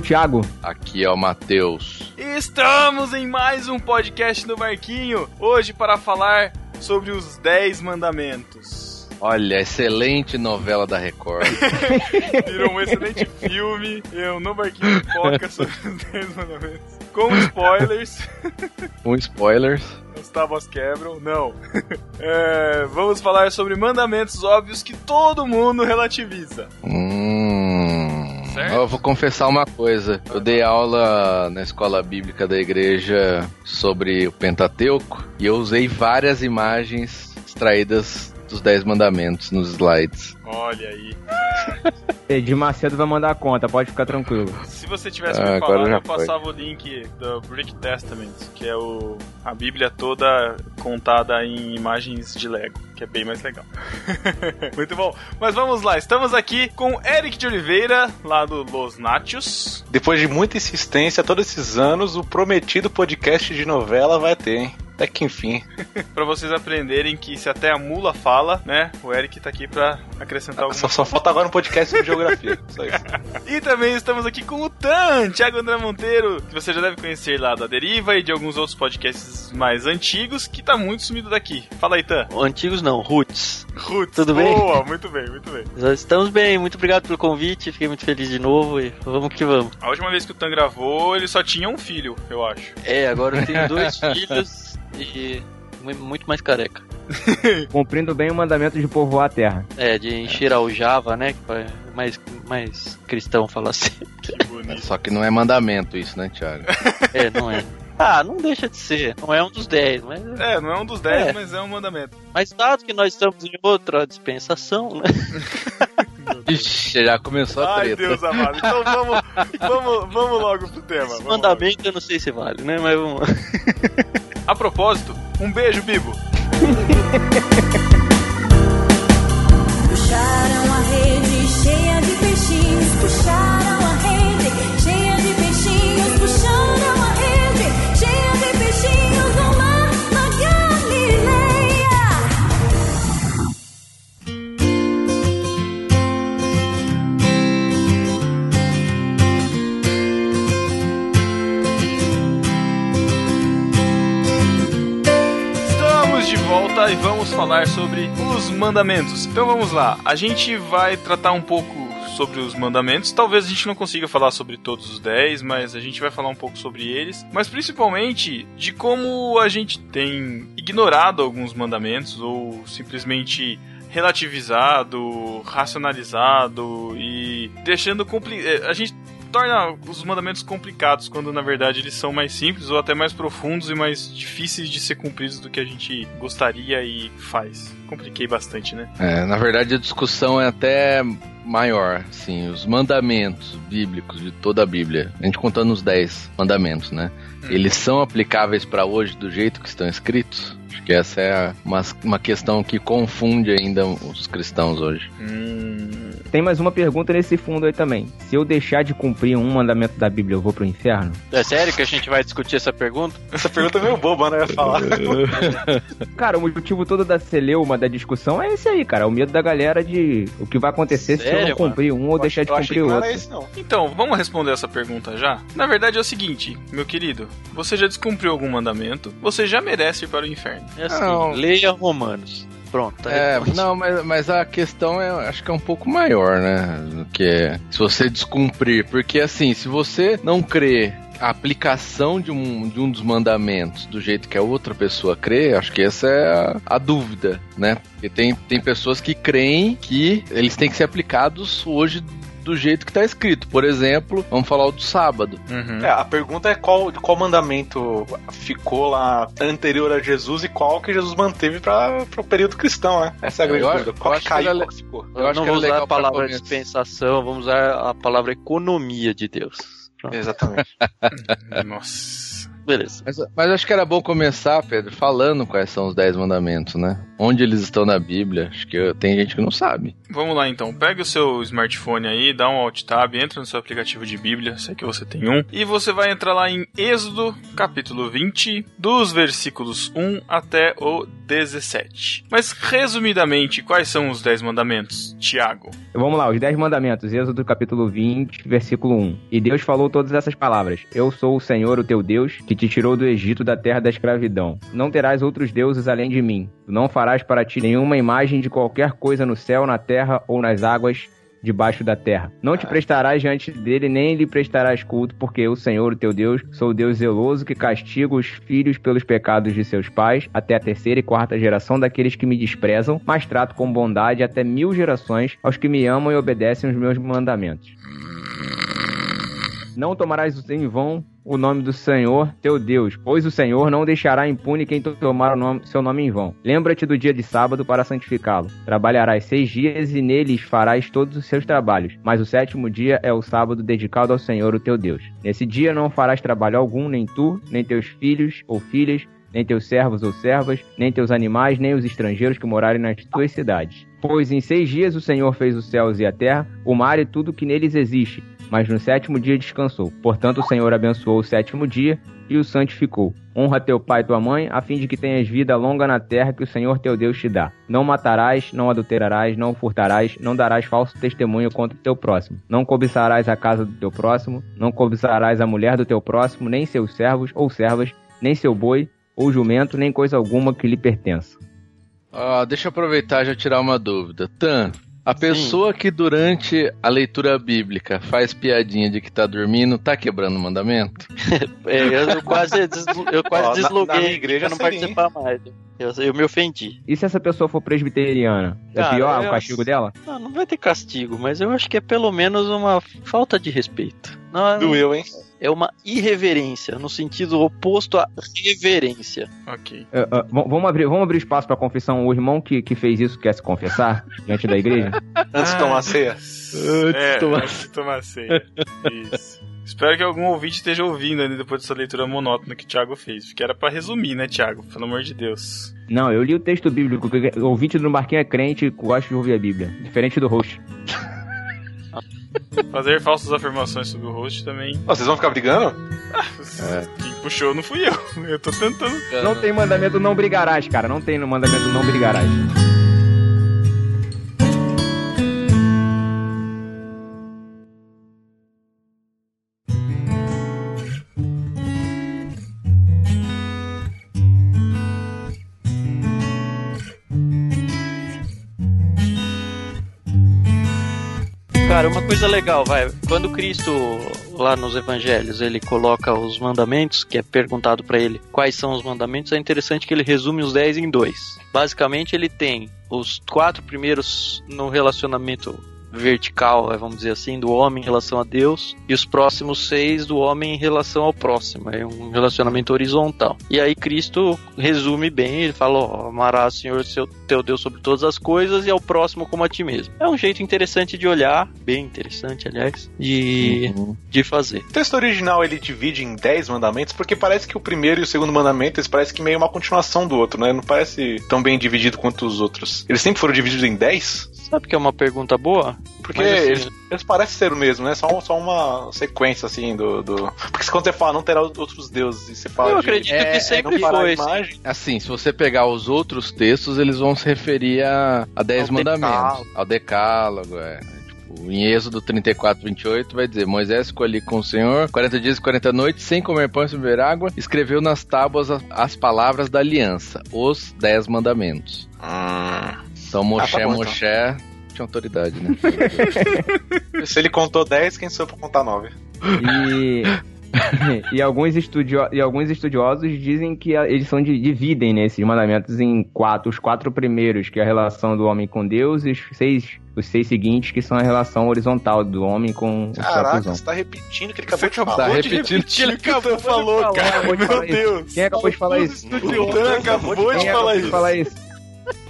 Aqui é o Thiago. Aqui é o Matheus. Estamos em mais um podcast do Marquinho. Hoje para falar sobre os 10 mandamentos. Olha, excelente novela da Record. Virou um excelente filme. Eu no Marquinho foca sobre os 10 mandamentos. Com spoilers. Com spoilers. Os tábuas quebram. Não. É, vamos falar sobre mandamentos óbvios que todo mundo relativiza. Hum. Certo? Eu vou confessar uma coisa. Eu dei aula na escola bíblica da igreja sobre o Pentateuco e eu usei várias imagens extraídas dos Dez Mandamentos nos slides. Olha aí. De Macedo vai mandar a conta, pode ficar tranquilo. Se você tivesse Ah, me falado, eu passava o link do Brick Testament, que é o, a Bíblia toda contada em imagens de Lego, que é bem mais legal. Muito bom. Mas vamos lá, estamos aqui com Eric de Oliveira, lá do Los Nachos. Depois de muita insistência, todos esses anos, o prometido podcast de novela vai ter, hein? Até que enfim. Pra vocês aprenderem que se até a mula fala, né? O Eric tá aqui pra acrescentar alguma Só, só falta agora um podcast sobre geografia. Só isso. E também estamos aqui com o Tan, Thiago André Monteiro, que você já deve conhecer lá da Deriva e de alguns outros podcasts mais antigos, que tá muito sumido daqui. Fala aí, Tan. Antigos não, Roots. Roots. Tudo bem? Boa, muito bem, muito bem. Já estamos bem, muito obrigado pelo convite, fiquei muito feliz de novo e vamos que vamos. A última vez que o Tan gravou, ele só tinha um filho, eu acho. É, agora eu tenho dois filhos e mu- muito mais careca. Cumprindo bem o mandamento de povoar a terra. É, de encher a Java, né? Que mais, mais cristão falar assim. Que bonito. Só que não é mandamento isso, né, Thiago? É, não é. Ah, não deixa de ser. Não é um dos dez, mas. É, não é um dos dez, É. mas é um mandamento. Mas dado que nós estamos em outra dispensação, né? Ixi, já começou a Ai, treta. Deus amado. Então vamos, vamos, vamos logo pro tema. Esse vamos logo. mandamento eu não sei se vale, né? Mas vamos lá. A propósito, um beijo, Bibo. e vamos falar sobre os mandamentos. Então vamos lá, a gente vai tratar um pouco sobre os mandamentos. Talvez a gente não consiga falar sobre todos os 10, mas a gente vai falar um pouco sobre eles. Mas principalmente de como a gente tem ignorado alguns mandamentos ou simplesmente relativizado, racionalizado e deixando compli eh, a gente torna os mandamentos complicados quando na verdade eles são mais simples ou até mais profundos e mais difíceis de ser cumpridos do que a gente gostaria e faz. Compliquei bastante, né? É, na verdade, a discussão é até maior, assim, os mandamentos bíblicos de toda a Bíblia, a gente contando os 10 mandamentos, né? Eles são aplicáveis para hoje do jeito que estão escritos? Acho que essa é uma, uma questão que confunde ainda os cristãos hoje. Hum, Tem mais uma pergunta nesse fundo aí também. Se eu deixar de cumprir um mandamento da Bíblia, eu vou pro inferno? É sério que a gente vai discutir essa pergunta? Essa pergunta é meio boba, né? Eu ia falar. Cara, o motivo todo da celeuma, da discussão, é esse aí, cara. O medo da galera de o que vai acontecer se eu Sério, não cumprir um ou deixar de Eu cumprir outro. era esse, não. Então, vamos responder essa pergunta já? Na verdade é o seguinte, meu querido, você já descumpriu algum mandamento, você já merece ir para o inferno. É assim, Não. leia Romanos. Pronto. tá É, não, mas, mas a questão é, acho que é um pouco maior, né? Do que se você descumprir. Porque assim, se você não crê a aplicação de um, de um dos mandamentos do jeito que a outra pessoa crê, acho que essa é a, a dúvida, né? Porque tem, tem pessoas que creem que eles têm que ser aplicados hoje do jeito que está escrito. Por exemplo, vamos falar o do sábado. Uhum. É, a pergunta é qual, qual mandamento ficou lá anterior a Jesus e qual que Jesus manteve para o período cristão, né? Essa é a grande Eu- dúvida. eu Qual que caiu, era qual que ficou? Eu acho não que vou era usar legal a palavra dispensação, vamos usar a palavra economia de Deus. Pronto. Exatamente. Nossa. beleza. Mas, mas acho que era bom começar, Pedro, falando quais são os dez mandamentos, né? Onde eles estão na Bíblia. Acho que eu- tem gente que não sabe. Vamos lá então, pega o seu smartphone aí, dá um alt tab, entra no seu aplicativo de Bíblia, sei que você tem um, e você vai entrar lá em Êxodo, capítulo 20, dos versículos 1 até o 17. Mas resumidamente, quais são os 10 mandamentos, Tiago? Vamos lá, os 10 mandamentos, Êxodo capítulo 20, versículo 1. E Deus falou todas essas palavras: Eu sou o Senhor, o teu Deus, que te tirou do Egito, da terra da escravidão. Não terás outros deuses além de mim. Tu não farás para ti nenhuma imagem de qualquer coisa no céu, na terra ou nas águas debaixo da terra. Não te prestarás diante dele, nem lhe prestarás culto, porque eu, Senhor, o teu Deus, sou o Deus zeloso que castiga os filhos pelos pecados de seus pais, até a terceira e quarta geração daqueles que me desprezam, mas trato com bondade até mil gerações aos que me amam e obedecem os meus mandamentos. Não tomarás em vão o nome do Senhor teu Deus, pois o Senhor não deixará impune quem tomar o nome- seu nome em vão. Lembra-te do dia de sábado para santificá-lo. Trabalharás seis dias e neles farás todos os seus trabalhos, mas o sétimo dia é o sábado dedicado ao Senhor o teu Deus. Nesse dia não farás trabalho algum, nem tu, nem teus filhos ou filhas, nem teus servos ou servas, nem teus animais, nem os estrangeiros que morarem nas tuas cidades. Pois em seis dias o Senhor fez os céus e a terra, o mar e tudo que neles existe, mas no sétimo dia descansou. Portanto, o Senhor abençoou o sétimo dia e o santificou. Honra teu pai e tua mãe, a fim de que tenhas vida longa na terra que o Senhor teu Deus te dá. Não matarás, não adulterarás, não furtarás, não darás falso testemunho contra o teu próximo. Não cobiçarás a casa do teu próximo, não cobiçarás a mulher do teu próximo, nem seus servos ou servas, nem seu boi ou jumento, nem coisa alguma que lhe pertença. Ah, deixa eu aproveitar e já tirar uma dúvida. Tan, a pessoa que durante a leitura bíblica faz piadinha de que tá dormindo, tá quebrando o mandamento? É, eu quase, eu quase Ó, na- desloguei na minha igreja pra não participar mais. Eu, eu me ofendi. E se essa pessoa for presbiteriana? É Cara, pior eu- o castigo dela? Não, não vai ter castigo, mas eu acho que é pelo menos uma falta de respeito. Não, é- Doeu, hein? É uma irreverência, no sentido oposto à reverência. Ok. É, v- vamos, abrir, vamos abrir espaço pra confissão. O irmão que, que fez isso quer se confessar diante da igreja? Antes de tomar a ceia. É, tomar- antes de tomar ceia. Isso. Espero que algum ouvinte esteja ouvindo ainda depois dessa leitura monótona que o Thiago fez. Porque era pra resumir, né, Thiago? Pelo amor de Deus. Não, eu li o texto bíblico. que O ouvinte do Marquinho é crente e gosta de ouvir a Bíblia. Diferente do host. Fazer falsas afirmações sobre o host também. Ó, vocês vão ficar brigando? Quem puxou não fui eu. Eu tô tentando. Não tem mandamento não brigarás, cara. Não tem no mandamento não brigarás. Cara, uma coisa legal, vai. Quando Cristo, lá nos evangelhos, ele coloca os mandamentos, que é perguntado pra ele quais são os mandamentos, é interessante que ele resume os 10 em dois. Basicamente, ele tem os quatro primeiros no relacionamento vertical, vai, vamos dizer assim, do homem em relação a Deus, e os próximos seis do homem em relação ao próximo. É um relacionamento horizontal. E aí Cristo resume bem, ele fala, ó, amarás o Senhor seu, teu Deus sobre todas as coisas e ao próximo como a ti mesmo. É um jeito interessante de olhar, bem interessante, aliás, de, de fazer. O texto original ele divide em 10 mandamentos, porque parece que o primeiro e o segundo mandamento eles parecem que meio uma continuação do outro, né? Não parece tão bem dividido quanto os outros. Eles sempre foram divididos em 10? Sabe que é uma pergunta boa? Porque Mas, assim, eles, eles parecem ser o mesmo, né? Só, só uma sequência assim do, do. Porque quando você fala não terá outros deuses, e você fala. Eu de- acredito é- que sempre não fará foi. assim. imagem. Assim, se você pegar os outros textos, eles vão se referir a, a 10 Ao mandamentos. decálogo. Ao decálogo, é. Tipo, em Êxodo 34, 28, vai dizer: Moisés ficou ali com o Senhor 40 dias e 40 noites, sem comer pão e sem beber água, escreveu nas tábuas as palavras da aliança, os 10 mandamentos. Hum. Então, Moshe, tá bom, então. Tinha autoridade, né? Se ele contou 10, quem sou eu pra contar 9? E, e, alguns estudio, e alguns estudiosos dizem que eles são de, dividem né, esses mandamentos em quatro. Os quatro primeiros, que é a relação do homem com Deus, e os seis, os seis seguintes, que são a relação horizontal do homem com os Caraca, você tá repetindo o que ele acabou Você de acabou falar. Tá repetindo o que cara. Acabou de Meu falar isso. Deus. Quem acabou de falar isso? O Dan acabou de Quem acabou de falar isso?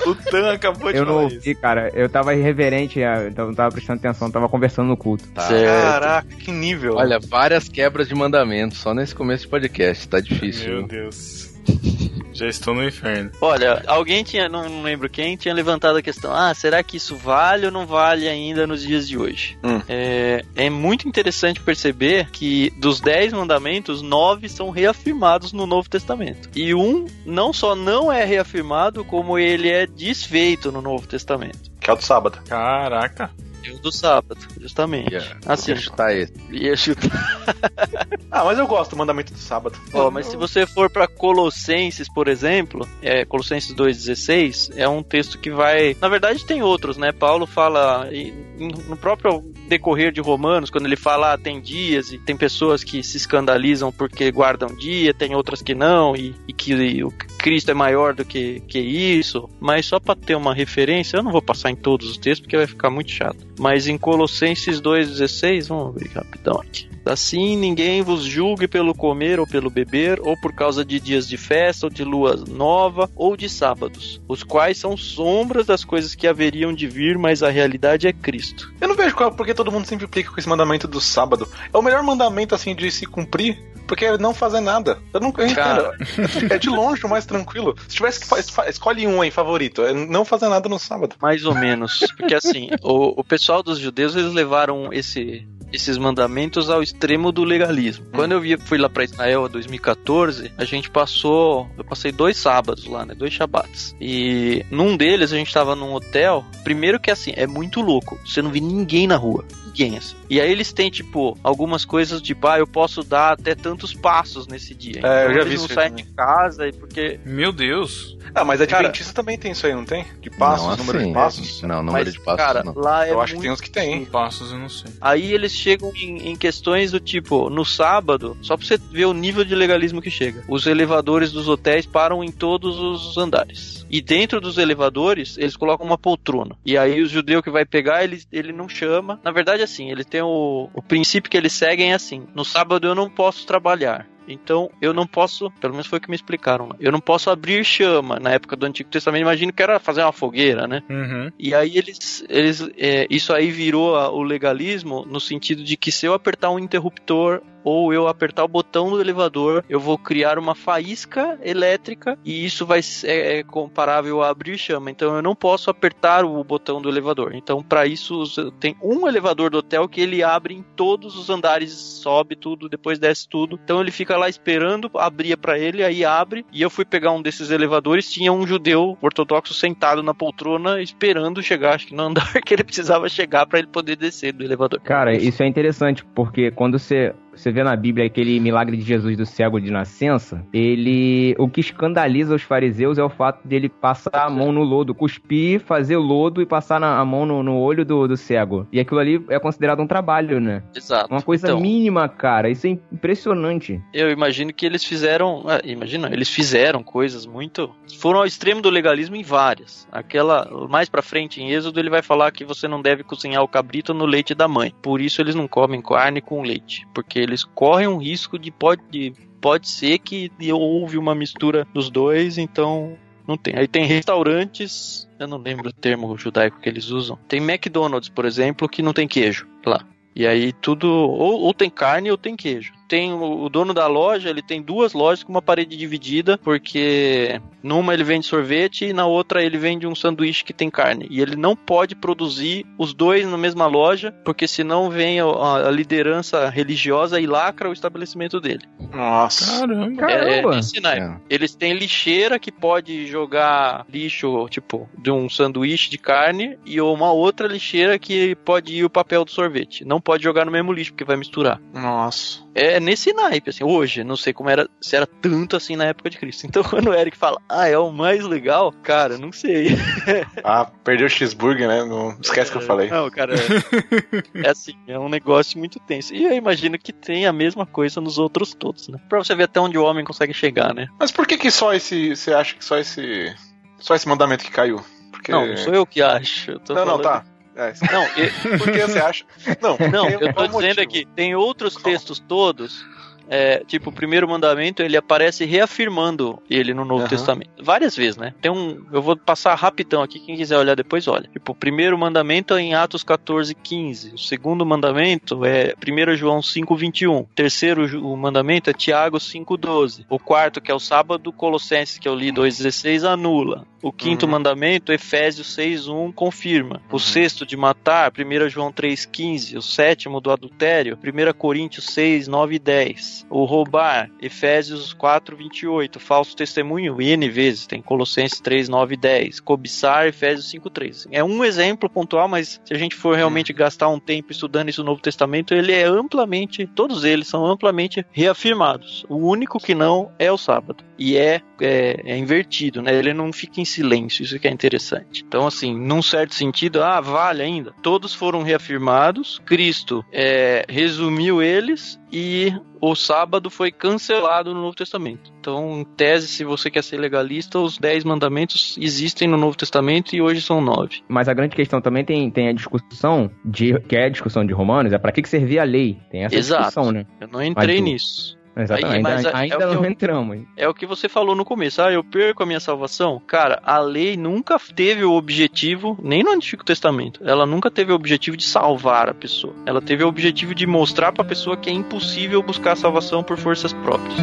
O Tan acabou de Eu não falar isso. ouvi, cara. Eu tava irreverente, ah, então não tava prestando atenção, tava conversando no culto. Tá. Caraca, que nível. Olha, várias quebras de mandamentos só nesse começo de podcast. Tá difícil. Meu Deus. Já estou no inferno. Olha, alguém tinha, não, lembro quem, tinha levantado a questão: ah, será que isso vale ou não vale ainda nos dias de hoje? Hum. É, é muito interessante perceber que dos dez mandamentos, nove são reafirmados no Novo Testamento. E um não só não é reafirmado, como ele é desfeito no Novo Testamento. Que é o do sábado. Caraca. E o do sábado, justamente. Yeah. Assim, Vou chutar esse. ia chutar. Ah, mas eu gosto do mandamento do sábado. Ó, mas se você for para Colossenses, por exemplo, é, Colossenses 2,16, é um texto que vai. Na verdade, tem outros, né? Paulo fala no próprio decorrer de Romanos, quando ele fala ah, tem dias e tem pessoas que se escandalizam porque guardam dia, tem outras que não, e, e que o Cristo é maior do que, que isso. Mas só para ter uma referência, eu não vou passar em todos os textos porque vai ficar muito chato. Mas em Colossenses 2,16, vamos abrir rapidão aqui. Assim ninguém vos julgue pelo comer ou pelo beber, ou por causa de dias de festa, ou de lua nova, ou de sábados, os quais são sombras das coisas que haveriam de vir, mas a realidade é Cristo. Eu não vejo qual, porque todo mundo sempre implica com esse mandamento do sábado. É o melhor mandamento, assim, de se cumprir, porque é não fazer nada. Eu não eu entendo. É de longe o mais tranquilo. Se tivesse que escolhe um aí, favorito. É não fazer nada no sábado. Mais ou menos. Porque assim, o, o pessoal dos judeus, eles levaram esse, esses mandamentos ao extremo do legalismo. Quando eu vi- fui lá pra Israel em 2014, a gente passou, eu passei dois sábados lá, né, dois shabbats. E num deles a gente tava num hotel, primeiro que assim, é muito louco, você não vê ninguém na rua. Ninguém, assim. E aí eles têm, tipo, algumas coisas de, ah, eu posso dar até tantos passos nesse dia. Então, É, eu já eles vi não isso aí saem de casa, e porque Meu Deus. Ah, mas a Cara- Adventista também tem isso aí, não tem? De passos, não, número assim, de passos. Não, número Mas, de passos cara, não. lá é Eu acho que tem uns que tem. Em passos eu não sei. Aí eles chegam em, em questões do tipo, no sábado, só pra você ver o nível de legalismo que chega. Os elevadores dos hotéis param em todos os andares. E dentro dos elevadores, eles colocam uma poltrona. E aí o judeu que vai pegar, ele, ele não chama. Na verdade, assim, ele tem o, o princípio que eles seguem é assim: no sábado eu não posso trabalhar. Então eu não posso, pelo menos foi o que me explicaram lá, eu não posso abrir chama. Na época do Antigo Testamento, imagino que era fazer uma fogueira, né? Uhum. E aí eles, eles é, isso aí virou a- o legalismo no sentido de que se eu apertar um interruptor ou eu apertar o botão do elevador, eu vou criar uma faísca elétrica e isso vai ser é, comparável a abrir chama. Então eu não posso apertar o botão do elevador. Então para isso tem um elevador do hotel que ele abre em todos os andares, sobe tudo, depois desce tudo. Então ele fica lá esperando, abria para ele, aí abre. E eu fui pegar um desses elevadores, tinha um judeu ortodoxo sentado na poltrona esperando chegar, acho que no andar que ele precisava chegar para ele poder descer do elevador. Cara, isso é interessante, porque quando você, você vê na Bíblia aquele milagre de Jesus do cego de nascença, ele. O que escandaliza os fariseus é o fato dele passar a mão no lodo, cuspir, fazer lodo e passar na- a mão no, no olho do, do cego. E aquilo ali é considerado um trabalho, né? Exato. Uma coisa Então, mínima, cara. Isso é impressionante. Eu imagino que eles fizeram. ah, imagina, eles fizeram coisas muito. Foram ao extremo do legalismo em várias. Aquela. Mais pra frente, em Êxodo, ele vai falar que você não deve cozinhar o cabrito no leite da mãe. Por isso eles não comem carne com leite. Porque eles correm um risco de pode, de- pode ser que houve uma mistura dos dois, então. Não tem. Aí tem restaurantes, eu não lembro o termo judaico que eles usam. Tem McDonald's, por exemplo, que não tem queijo lá. E aí tudo, ou, ou tem carne ou tem queijo. Tem o, o dono da loja, ele tem duas lojas com uma parede dividida, porque numa ele vende sorvete e na outra ele vende um sanduíche que tem carne. E ele não pode produzir os dois na mesma loja, porque senão vem a, a liderança religiosa e lacra o estabelecimento dele. Nossa. Caramba. É, é Caramba! naipe. É. Eles têm lixeira que pode jogar lixo, tipo, de um sanduíche de carne, e uma outra lixeira que pode ir o papel do sorvete. Não pode jogar no mesmo lixo, porque vai misturar. Nossa. É nesse naipe, assim, hoje, não sei como era, se era tanto assim na época de Cristo. Então quando o Eric fala, ah, é o mais legal, cara, não sei. Ah, perdeu o cheeseburger, né? Não esquece que eu falei. Não, cara, é, é assim, é um negócio muito tenso. E eu imagino que tem a mesma coisa nos outros todos, né? Pra você ver até onde o homem consegue chegar, né? Mas por que que só esse. Você acha que só esse. Só esse mandamento que caiu? Porque. Não, não sou eu que acho. Eu tô Não, não, falando- tá. É, Não, eu- por que você acha? Não, Não, eu tô qual o dizendo motivo? aqui, tem outros textos todos é, tipo, o primeiro mandamento, ele aparece reafirmando ele no Novo Aham. Testamento. Várias vezes, né? Tem um. Eu vou passar rapidão aqui, quem quiser olhar depois, olha. Tipo, o primeiro mandamento é em Atos 14, 15. O segundo mandamento é 1 João 5, 21. O terceiro o mandamento é Tiago 5, 12. O quarto, que é o sábado, Colossenses, que eu li 2,16, anula. O quinto Uhum. mandamento, Efésios 6, 1, confirma. O sexto de matar, 1 João 3, 15. O sétimo do adultério, 1 Coríntios 6, 9 e 10. O roubar, Efésios 4, 28. Falso testemunho, N vezes, tem Colossenses 3, 9 e 10. Cobiçar, Efésios 5, 3. É um exemplo pontual, mas se a gente for realmente gastar um tempo estudando isso no Novo Testamento, ele é amplamente, todos eles são amplamente reafirmados. O único que não é o sábado. E é, é, é invertido, né? Ele não fica em silêncio, isso que é interessante. Então, assim, num certo sentido, ah, vale ainda. Todos foram reafirmados, Cristo é, resumiu eles e o sábado foi cancelado no Novo Testamento. Então, em tese, se você quer ser legalista, os dez mandamentos existem no Novo Testamento e hoje são nove. Mas a grande questão também tem, tem a discussão, de, que é a discussão de Romanos, é pra que, que servia a lei? Tem essa Exato. discussão, né? Eu não entrei Mas nisso. Exatamente. Aí, mas ainda é- é ainda não eu- entramos. É o que você falou no começo. Ah, eu perco a minha salvação. Cara, a lei nunca teve o objetivo, nem no Antigo Testamento, ela nunca teve o objetivo de salvar a pessoa. Ela teve o objetivo de mostrar pra pessoa que é impossível buscar a salvação por forças próprias.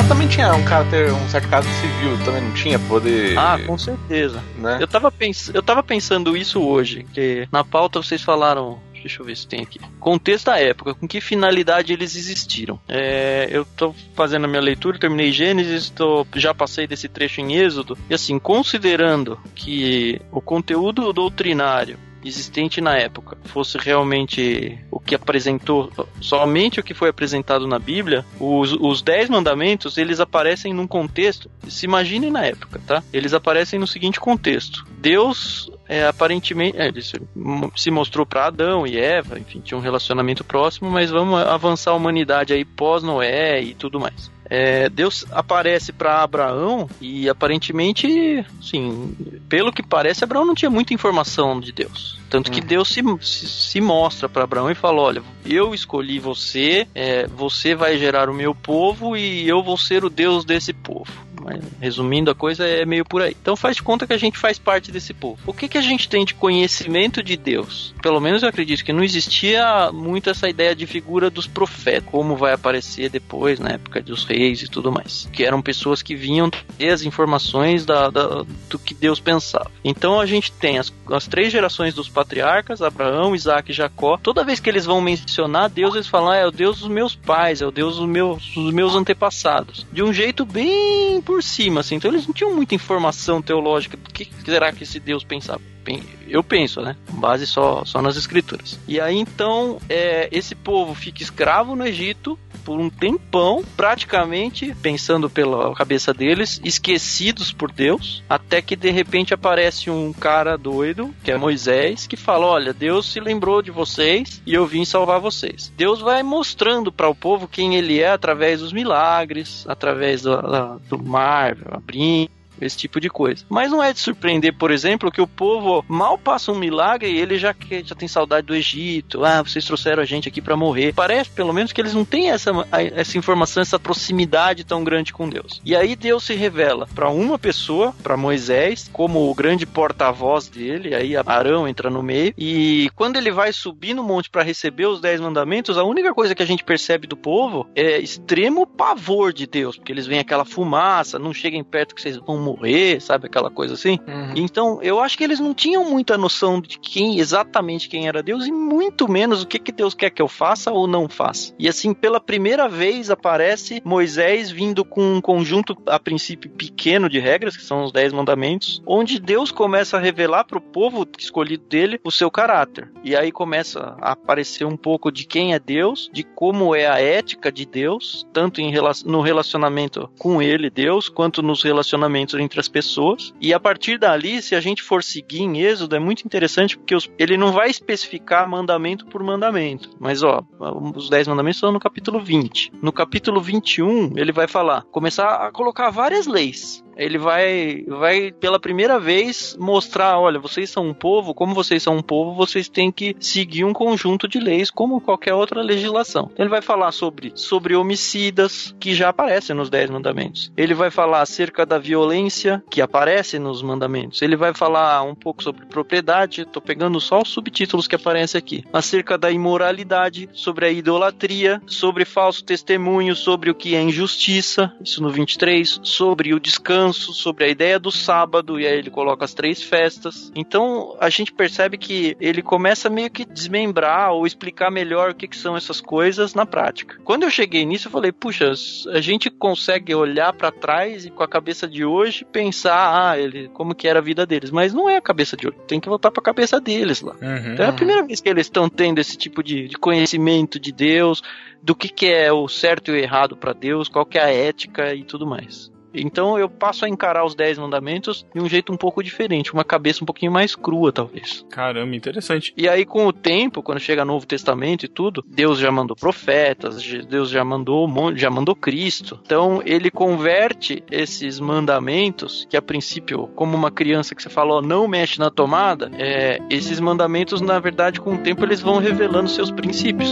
Ela também tinha um caráter, um certo caráter civil, também não tinha poder. Ah, com certeza. né? Eu tava, pens eu tava pensando isso hoje, que na pauta vocês falaram. Deixa eu ver se tem aqui. Contexto da época, com que finalidade eles existiram. É, eu tô fazendo a minha leitura, terminei Gênesis, tô, já passei desse trecho em Êxodo. E assim, considerando que o conteúdo doutrinário existente na época fosse realmente o que apresentou, somente o que foi apresentado na Bíblia, os, os dez mandamentos, eles aparecem num contexto, se imaginem na época, tá? Eles aparecem no seguinte contexto. Deus, é, aparentemente, é, ele se, mo- se mostrou para Adão e Eva, enfim, tinha um relacionamento próximo, mas vamos avançar a humanidade aí pós-Noé e tudo mais. É, Deus aparece para Abraão e aparentemente, sim, pelo que parece, Abraão não tinha muita informação de Deus. Tanto que Uhum. Deus se, se, se mostra para Abraão e fala: Olha, eu escolhi você, é, você vai gerar o meu povo e eu vou ser o Deus desse povo. Mas, resumindo a coisa, é meio por aí. Então faz de conta que a gente faz parte desse povo. O que, que a gente tem de conhecimento de Deus? Pelo menos eu acredito que não existia muito essa ideia de figura dos profetas, como vai aparecer depois, na época dos reis e tudo mais. Que eram pessoas que vinham ter as informações da, da- do que Deus pensava. Então a gente tem as, as três gerações dos patriarcas, Abraão, Isaac e Jacó. Toda vez que eles vão mencionar Deus, eles falam, ah, é o Deus dos meus pais, é o Deus dos meus, dos meus antepassados. De um jeito bem por cima, assim. Então eles não tinham muita informação teológica do que será que esse Deus pensava. Eu penso, né? Com base só, só nas escrituras. E aí então, é, esse povo fica escravo no Egito por um tempão, praticamente, pensando pela cabeça deles, esquecidos por Deus, até que de repente aparece um cara doido, que é Moisés, que fala: Olha, Deus se lembrou de vocês e eu vim salvar vocês. Deus vai mostrando para o povo quem ele é através dos milagres, através do, do mar abrindo esse tipo de coisa. Mas não é de surpreender, por exemplo, que o povo mal passa um milagre e ele já, que- já tem saudade do Egito. Ah, vocês trouxeram a gente aqui para morrer. Parece, pelo menos, que eles não têm essa, essa informação, essa proximidade tão grande com Deus. E aí Deus se revela para uma pessoa, para Moisés, como o grande porta-voz dele. Aí Arão entra no meio. E quando ele vai subir no monte para receber os dez mandamentos, a única coisa que a gente percebe do povo é extremo pavor de Deus, porque eles veem aquela fumaça, não cheguem perto que vocês vão morrer, sabe aquela coisa assim. Uhum. Então, eu acho que eles não tinham muita noção de quem exatamente quem era Deus e muito menos o que, que Deus quer que eu faça ou não faça. E assim, pela primeira vez aparece Moisés vindo com um conjunto a princípio pequeno de regras, que são os dez mandamentos, onde Deus começa a revelar para o povo escolhido dele o seu caráter. E aí começa a aparecer um pouco de quem é Deus, de como é a ética de Deus, tanto em no relacionamento com ele, Deus, quanto nos relacionamentos entre as pessoas. E a partir dali, se a gente for seguir em Êxodo, é muito interessante porque os- ele não vai especificar mandamento por mandamento. Mas, ó, os 10 mandamentos estão no capítulo 20. No capítulo 21, ele vai falar, começar a colocar várias leis. Ele vai, vai pela primeira vez mostrar, olha, vocês são um povo, como vocês são um povo, vocês têm que seguir um conjunto de leis como qualquer outra legislação. Ele vai falar sobre, sobre homicidas, que já aparecem nos Dez Mandamentos. Ele vai falar acerca da violência, que aparece nos mandamentos. Ele vai falar um pouco sobre propriedade, tô pegando só os subtítulos que aparecem aqui. Acerca da imoralidade, sobre a idolatria, sobre falso testemunho, sobre o que é injustiça, isso no 23, sobre o descanso, sobre a ideia do sábado, e aí ele coloca as três festas. Então a gente percebe que ele começa meio que desmembrar ou explicar melhor o que, que são essas coisas na prática. Quando eu cheguei nisso, eu falei, puxa, a gente consegue olhar pra trás e com a cabeça de hoje pensar, ah, ele, como que era a vida deles. Mas não é a cabeça de hoje, tem que voltar pra cabeça deles lá. Uhum. Então é a primeira vez que eles estão tendo esse tipo de, de conhecimento de Deus, do que, que é o certo e o errado para Deus, qual que é a ética e tudo mais. Então eu passo a encarar os 10 mandamentos de um jeito um pouco diferente, uma cabeça um pouquinho mais crua, talvez. Caramba, interessante. E aí, com o tempo, quando chega Novo Testamento e tudo, Deus já mandou profetas, Deus já mandou, já mandou Cristo. Então, ele converte esses mandamentos, que a princípio, como uma criança que você falou, não mexe na tomada, é, esses mandamentos, na verdade, com o tempo, eles vão revelando seus princípios.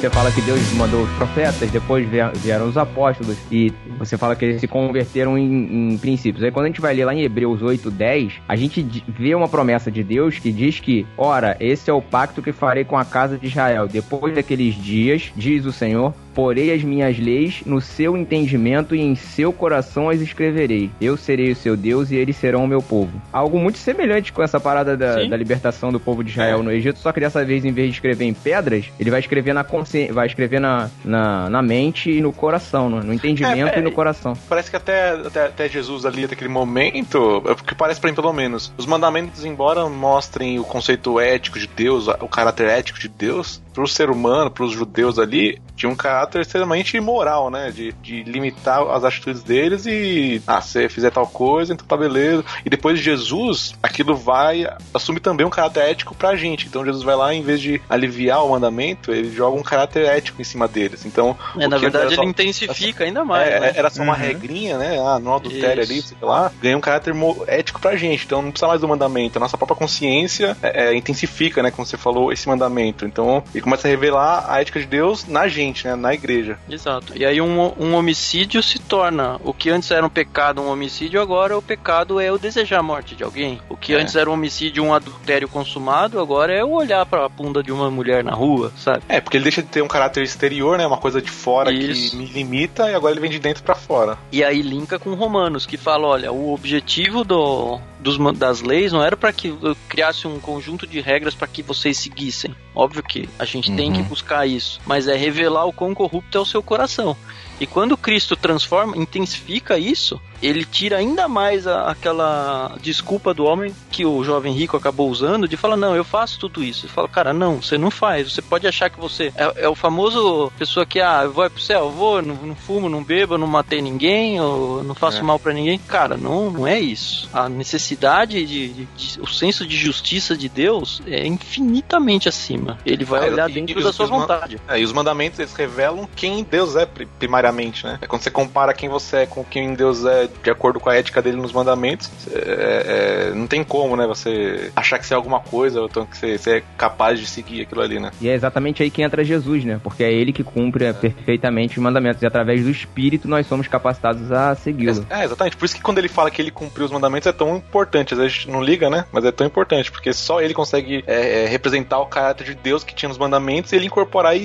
Você fala que Deus mandou os profetas, depois vie- vieram os apóstolos, e você fala que eles se converteram em, em princípios. Aí quando a gente vai ler lá em Hebreus 8, 10, a gente vê uma promessa de Deus que diz que, ora, esse é o pacto que farei com a casa de Israel. Depois daqueles dias, diz o Senhor, porei as minhas leis no seu entendimento e em seu coração as escreverei. Eu serei o seu Deus e eles serão o meu povo. Algo muito semelhante com essa parada da, da libertação do povo de Israel no Egito, só que dessa vez, em vez de escrever em pedras, ele vai escrever na consciência, vai escrever na, na, na mente e no coração, no, no entendimento É, é, e no coração. Parece que até, até, até Jesus ali, naquele momento, é que parece pra mim pelo menos, os mandamentos, embora mostrem o conceito ético de Deus, o caráter ético de Deus, pro ser humano, pros judeus ali, tinha um caráter extremamente imoral, né? De, de limitar as atitudes deles e, ah, se você fizer tal coisa, então tá beleza. E depois de Jesus, aquilo vai assumir também um caráter ético pra gente. Então Jesus vai lá, em vez de aliviar o mandamento, ele joga um caráter ético em cima deles. Então, É, na verdade, só- ele intensifica ainda mais. é, né? era só uma Uhum. regrinha, né? Ah, não adultério ali, sei lá. Ganha um caráter ético pra gente. Então não precisa mais do mandamento. A nossa própria consciência é, é, intensifica, né? Como você falou, esse mandamento. Então ele começa a revelar a ética de Deus na gente, né? Na igreja. Exato. E aí um, um homicídio se torna. O que antes era um pecado, um homicídio, agora o pecado é o desejar a morte de alguém. O que É. antes era um homicídio, um adultério consumado, agora é o olhar pra bunda de uma mulher na rua, sabe? É, porque ele deixa de ter um caráter exterior, né? Uma coisa de fora Isso. que me limita e agora ele vem de dentro pra fora. E aí linka com Romanos, que fala, olha, o objetivo do, dos, das leis não era para que eu criasse um conjunto de regras para que vocês seguissem. Óbvio que a gente tem Uhum. que buscar isso, mas é revelar o quão corrupto é o seu coração. E quando Cristo transforma, intensifica isso, ele tira ainda mais a- aquela desculpa do homem que o jovem rico acabou usando de falar, não, eu faço tudo isso. Ele fala, cara, não, você não faz. Você pode achar que você é, é o famoso pessoa que, ah, eu vou pro céu, eu vou, não, não fumo, não bebo, não matei ninguém, eu não faço É. mal pra ninguém. Cara, não, não é isso. A necessidade de, de- de- o senso de justiça de Deus é infinitamente acima. Ele vai É, olhar e- dentro e da sua vontade. É, e os mandamentos eles revelam quem Deus é pri- primariamente, né? É quando você compara quem você é com quem Deus é de acordo com a ética dele nos mandamentos, é- é, não tem como, né? Você achar que você é alguma coisa, ou então que você, você é capaz de seguir aquilo ali, né? E é exatamente aí que entra Jesus, né? Porque é ele que cumpre é, perfeitamente os mandamentos. E através do Espírito nós somos capacitados a segui-lo. É, exatamente. Por isso que quando ele fala que ele cumpriu os mandamentos é tão importante. Às vezes a gente não liga, né? Mas é tão importante, porque só ele consegue é, é, representar o caráter de Deus que tinha nos mandamentos e ele incorporar e,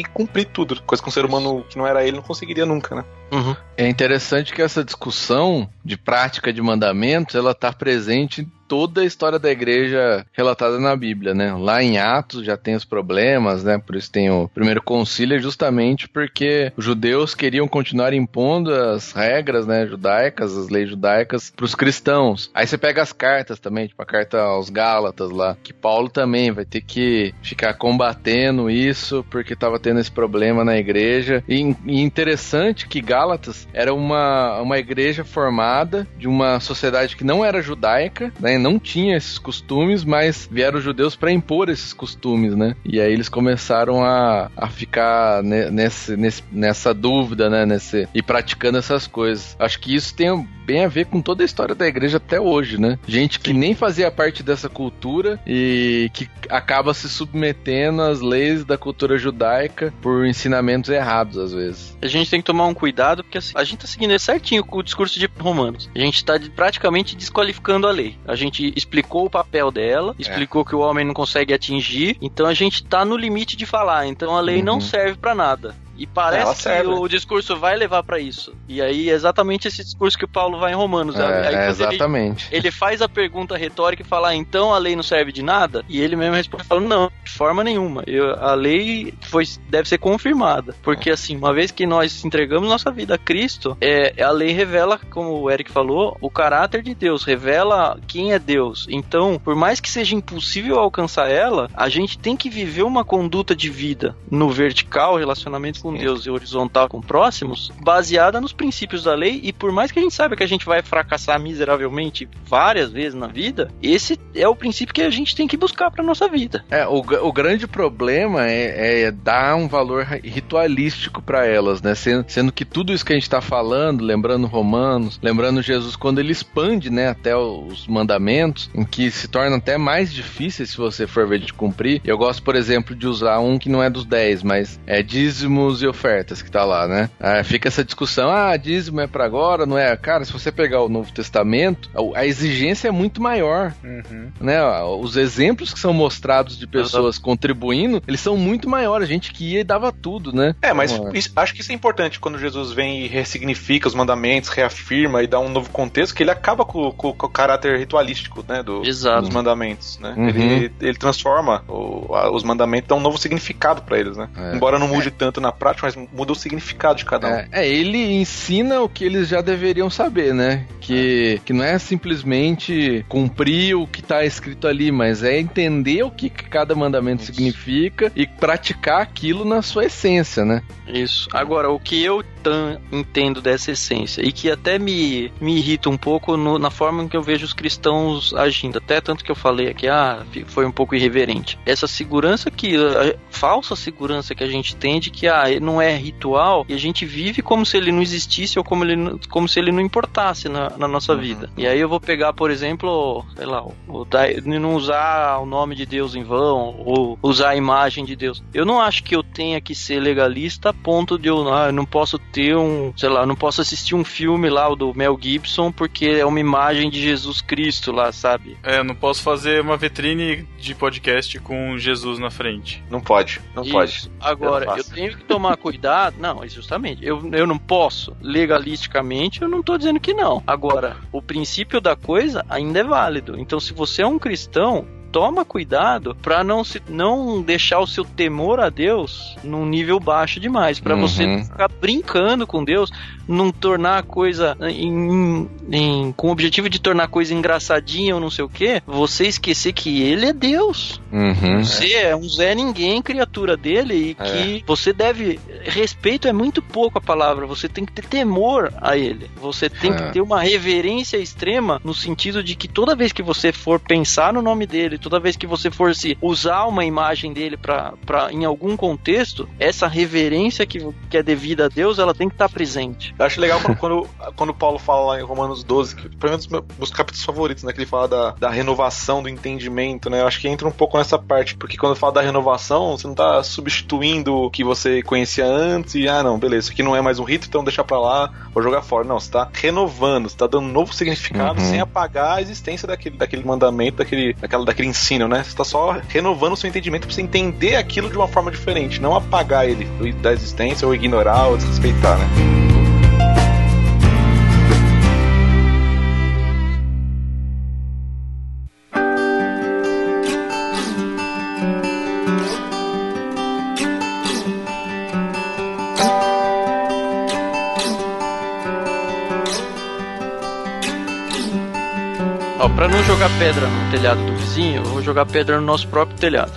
e cumprir tudo. Coisa que um ser humano que não era ele não conseguiria nunca, né? Uhum. É interessante que essa discussão de prática de mandamentos, ela está presente toda a história da igreja relatada na Bíblia, né? Lá em Atos já tem os problemas, né? Por isso tem o primeiro concílio, justamente porque os judeus queriam continuar impondo as regras, né, judaicas, as leis judaicas para os cristãos. Aí você pega as cartas também, tipo a carta aos Gálatas lá, que Paulo também vai ter que ficar combatendo isso porque estava tendo esse problema na igreja. E, e interessante que Gálatas era uma, uma igreja formada de uma sociedade que não era judaica, né? Não tinha esses costumes, mas vieram os judeus para impor esses costumes, né? E aí eles começaram a, a ficar ne- nesse, nesse, nessa dúvida, né? Nesse, e praticando essas coisas. Acho que isso tem bem a ver com toda a história da igreja até hoje, né? Gente que nem fazia parte dessa cultura e que acaba se submetendo às leis da cultura judaica por ensinamentos errados, às vezes. A gente tem que tomar um cuidado, porque assim, a gente tá seguindo certinho com o discurso de Romanos. A gente tá praticamente desqualificando a lei. A gente explicou o papel dela, explicou que o homem não consegue atingir, então a gente tá no limite de falar. Então a lei Uhum. não serve pra nada. E parece que o discurso vai levar pra isso. E aí é exatamente esse discurso que o Paulo vai em Romanos. É, quando ele- exatamente. ele faz a pergunta retórica e fala, ah, então a lei não serve de nada? E ele mesmo responde falando, não, de forma nenhuma. Eu- a lei foi, deve ser confirmada. Porque assim, uma vez que nós entregamos nossa vida a Cristo, é, a lei revela, como o Eric falou, o caráter de Deus, revela quem é Deus. Então, por mais que seja impossível alcançar ela, a gente tem que viver uma conduta de vida no vertical, relacionamento com Deus e horizontal com próximos, baseada nos princípios da lei. E por mais que a gente saiba que a gente vai fracassar miseravelmente várias vezes na vida, esse é o princípio que a gente tem que buscar para nossa vida. É, o, o grande problema é, é dar um valor ri- ritualístico para elas, né? Sendo, sendo que tudo isso que a gente tá falando, lembrando Romanos, lembrando Jesus, quando ele expande, né, até os mandamentos, em que se torna até mais difícil se você for ver de cumprir. Eu gosto, por exemplo, de usar um que não é dos 10, mas é dízimos e ofertas que tá lá, né? Ah, fica essa discussão, ah, dízimo é para agora, não é? Cara, se você pegar o Novo Testamento, a- exigência é muito maior né, os exemplos que são mostrados de pessoas contribuindo, eles são muito maiores. A gente que ia e dava tudo, né? É, mas Então, isso- acho que isso é importante quando Jesus vem e ressignifica os mandamentos, reafirma e dá um novo contexto, que ele acaba com, com- com o caráter ritualístico, né, do, Exato. dos mandamentos, né? Uhum. Ele, ele transforma o- a- os mandamentos, dá um novo significado pra eles, né? É. Embora não mude tanto na prática, mas muda o significado de cada um. É, é, ele ensina o que eles já deveriam saber, né? Que, que não é simplesmente cumprir o que tá escrito ali, mas é entender o que que cada mandamento significa e praticar aquilo na sua essência, né? Isso. Agora, o que eu tan- entendo dessa essência e que até me, me irrita um pouco no- na forma que eu vejo os cristãos agindo, até tanto que eu falei aqui, ah, foi um pouco irreverente. Essa segurança que, a falsa segurança que a gente tem de que, ah, não é ritual e a gente vive como se ele não existisse ou como, ele, como se ele não importasse na, na nossa vida. E aí eu vou pegar, por exemplo, sei lá, o, não usar o nome de Deus em vão ou usar a imagem de Deus. Eu não acho que eu tenha que ser legalista a ponto de eu, ah, eu não posso ter um, sei lá, eu não posso assistir um filme lá, o do Mel Gibson, porque é uma imagem de Jesus Cristo lá, sabe? É, eu não posso fazer uma vitrine de podcast com Jesus na frente. Não pode, não pode. Isso. Agora, Eu não eu, tenho que tomar cuidado. Não, é justamente. Eu, eu não posso. Legalisticamente, eu não tô dizendo que não. Agora, o princípio da coisa ainda é válido. Então, se você é um cristão. Toma cuidado para não se não deixar o seu temor a Deus num nível baixo demais, para você Uhum. não ficar brincando com Deus, não tornar a coisa em, em- com o objetivo de tornar a coisa engraçadinha ou não sei o que, você esquecer que ele é Deus. Uhum. Você é um Zé Ninguém, criatura dele, e É. que você deve. Respeito é muito pouco a palavra, você tem que ter temor a ele. Você tem É. que ter uma reverência extrema no sentido de que toda vez que você for pensar no nome dele, toda vez que você for se usar uma imagem dele pra, pra, em algum contexto, essa reverência que, que é devida a Deus, ela tem que estar presente. Eu acho legal quando, quando, quando o Paulo fala lá em Romanos 12, que pra mim é um dos meus, meus capítulos favoritos, né? Que ele fala da, da renovação do entendimento, né? Eu acho que entra um pouco nessa parte, porque quando fala da renovação, você não tá substituindo o que você conhecia antes e, ah, não, beleza, isso aqui não é mais um rito, então deixa pra lá, vou jogar fora. Não, você tá renovando, você tá dando um novo significado Uhum. sem apagar a existência daquele, daquele mandamento, daquele, daquela, daquele ensino, né? Você tá só renovando o seu entendimento pra você entender aquilo de uma forma diferente, não apagar ele da existência ou ignorar ou desrespeitar, né? Ó, pra não jogar pedra no telhado do vizinho, eu vou jogar pedra no nosso próprio telhado.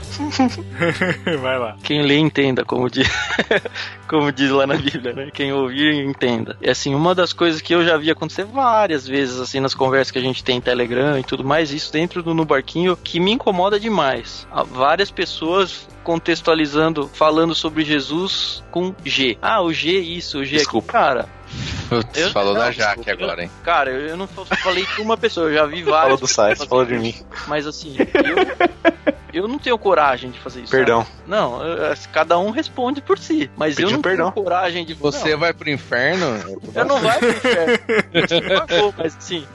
Vai lá. Quem lê entenda, como diz, como diz lá na Bíblia, né? Quem ouvir entenda. E assim, uma das coisas que eu já vi acontecer várias vezes, assim, nas conversas que a gente tem em Telegram e tudo mais, isso dentro do No Barquinho, que me incomoda demais. Há várias pessoas contextualizando, falando sobre Jesus com G. Ah, o G isso, o G Desculpa. aqui. Cara, Putz, Eu- falou não, da Jaque agora, hein? cara, eu não fa- falei com uma pessoa, eu já vi várias. Falou do fazendo falou de mim. Mas assim, eu, eu não tenho coragem de fazer isso. sabe? Perdão. Não, eu- eu- cada um responde por si. Mas eu Pediu não perdão. tenho coragem de Você Não, vai pro inferno? eu não vai pro inferno. Eu vou, mas assim,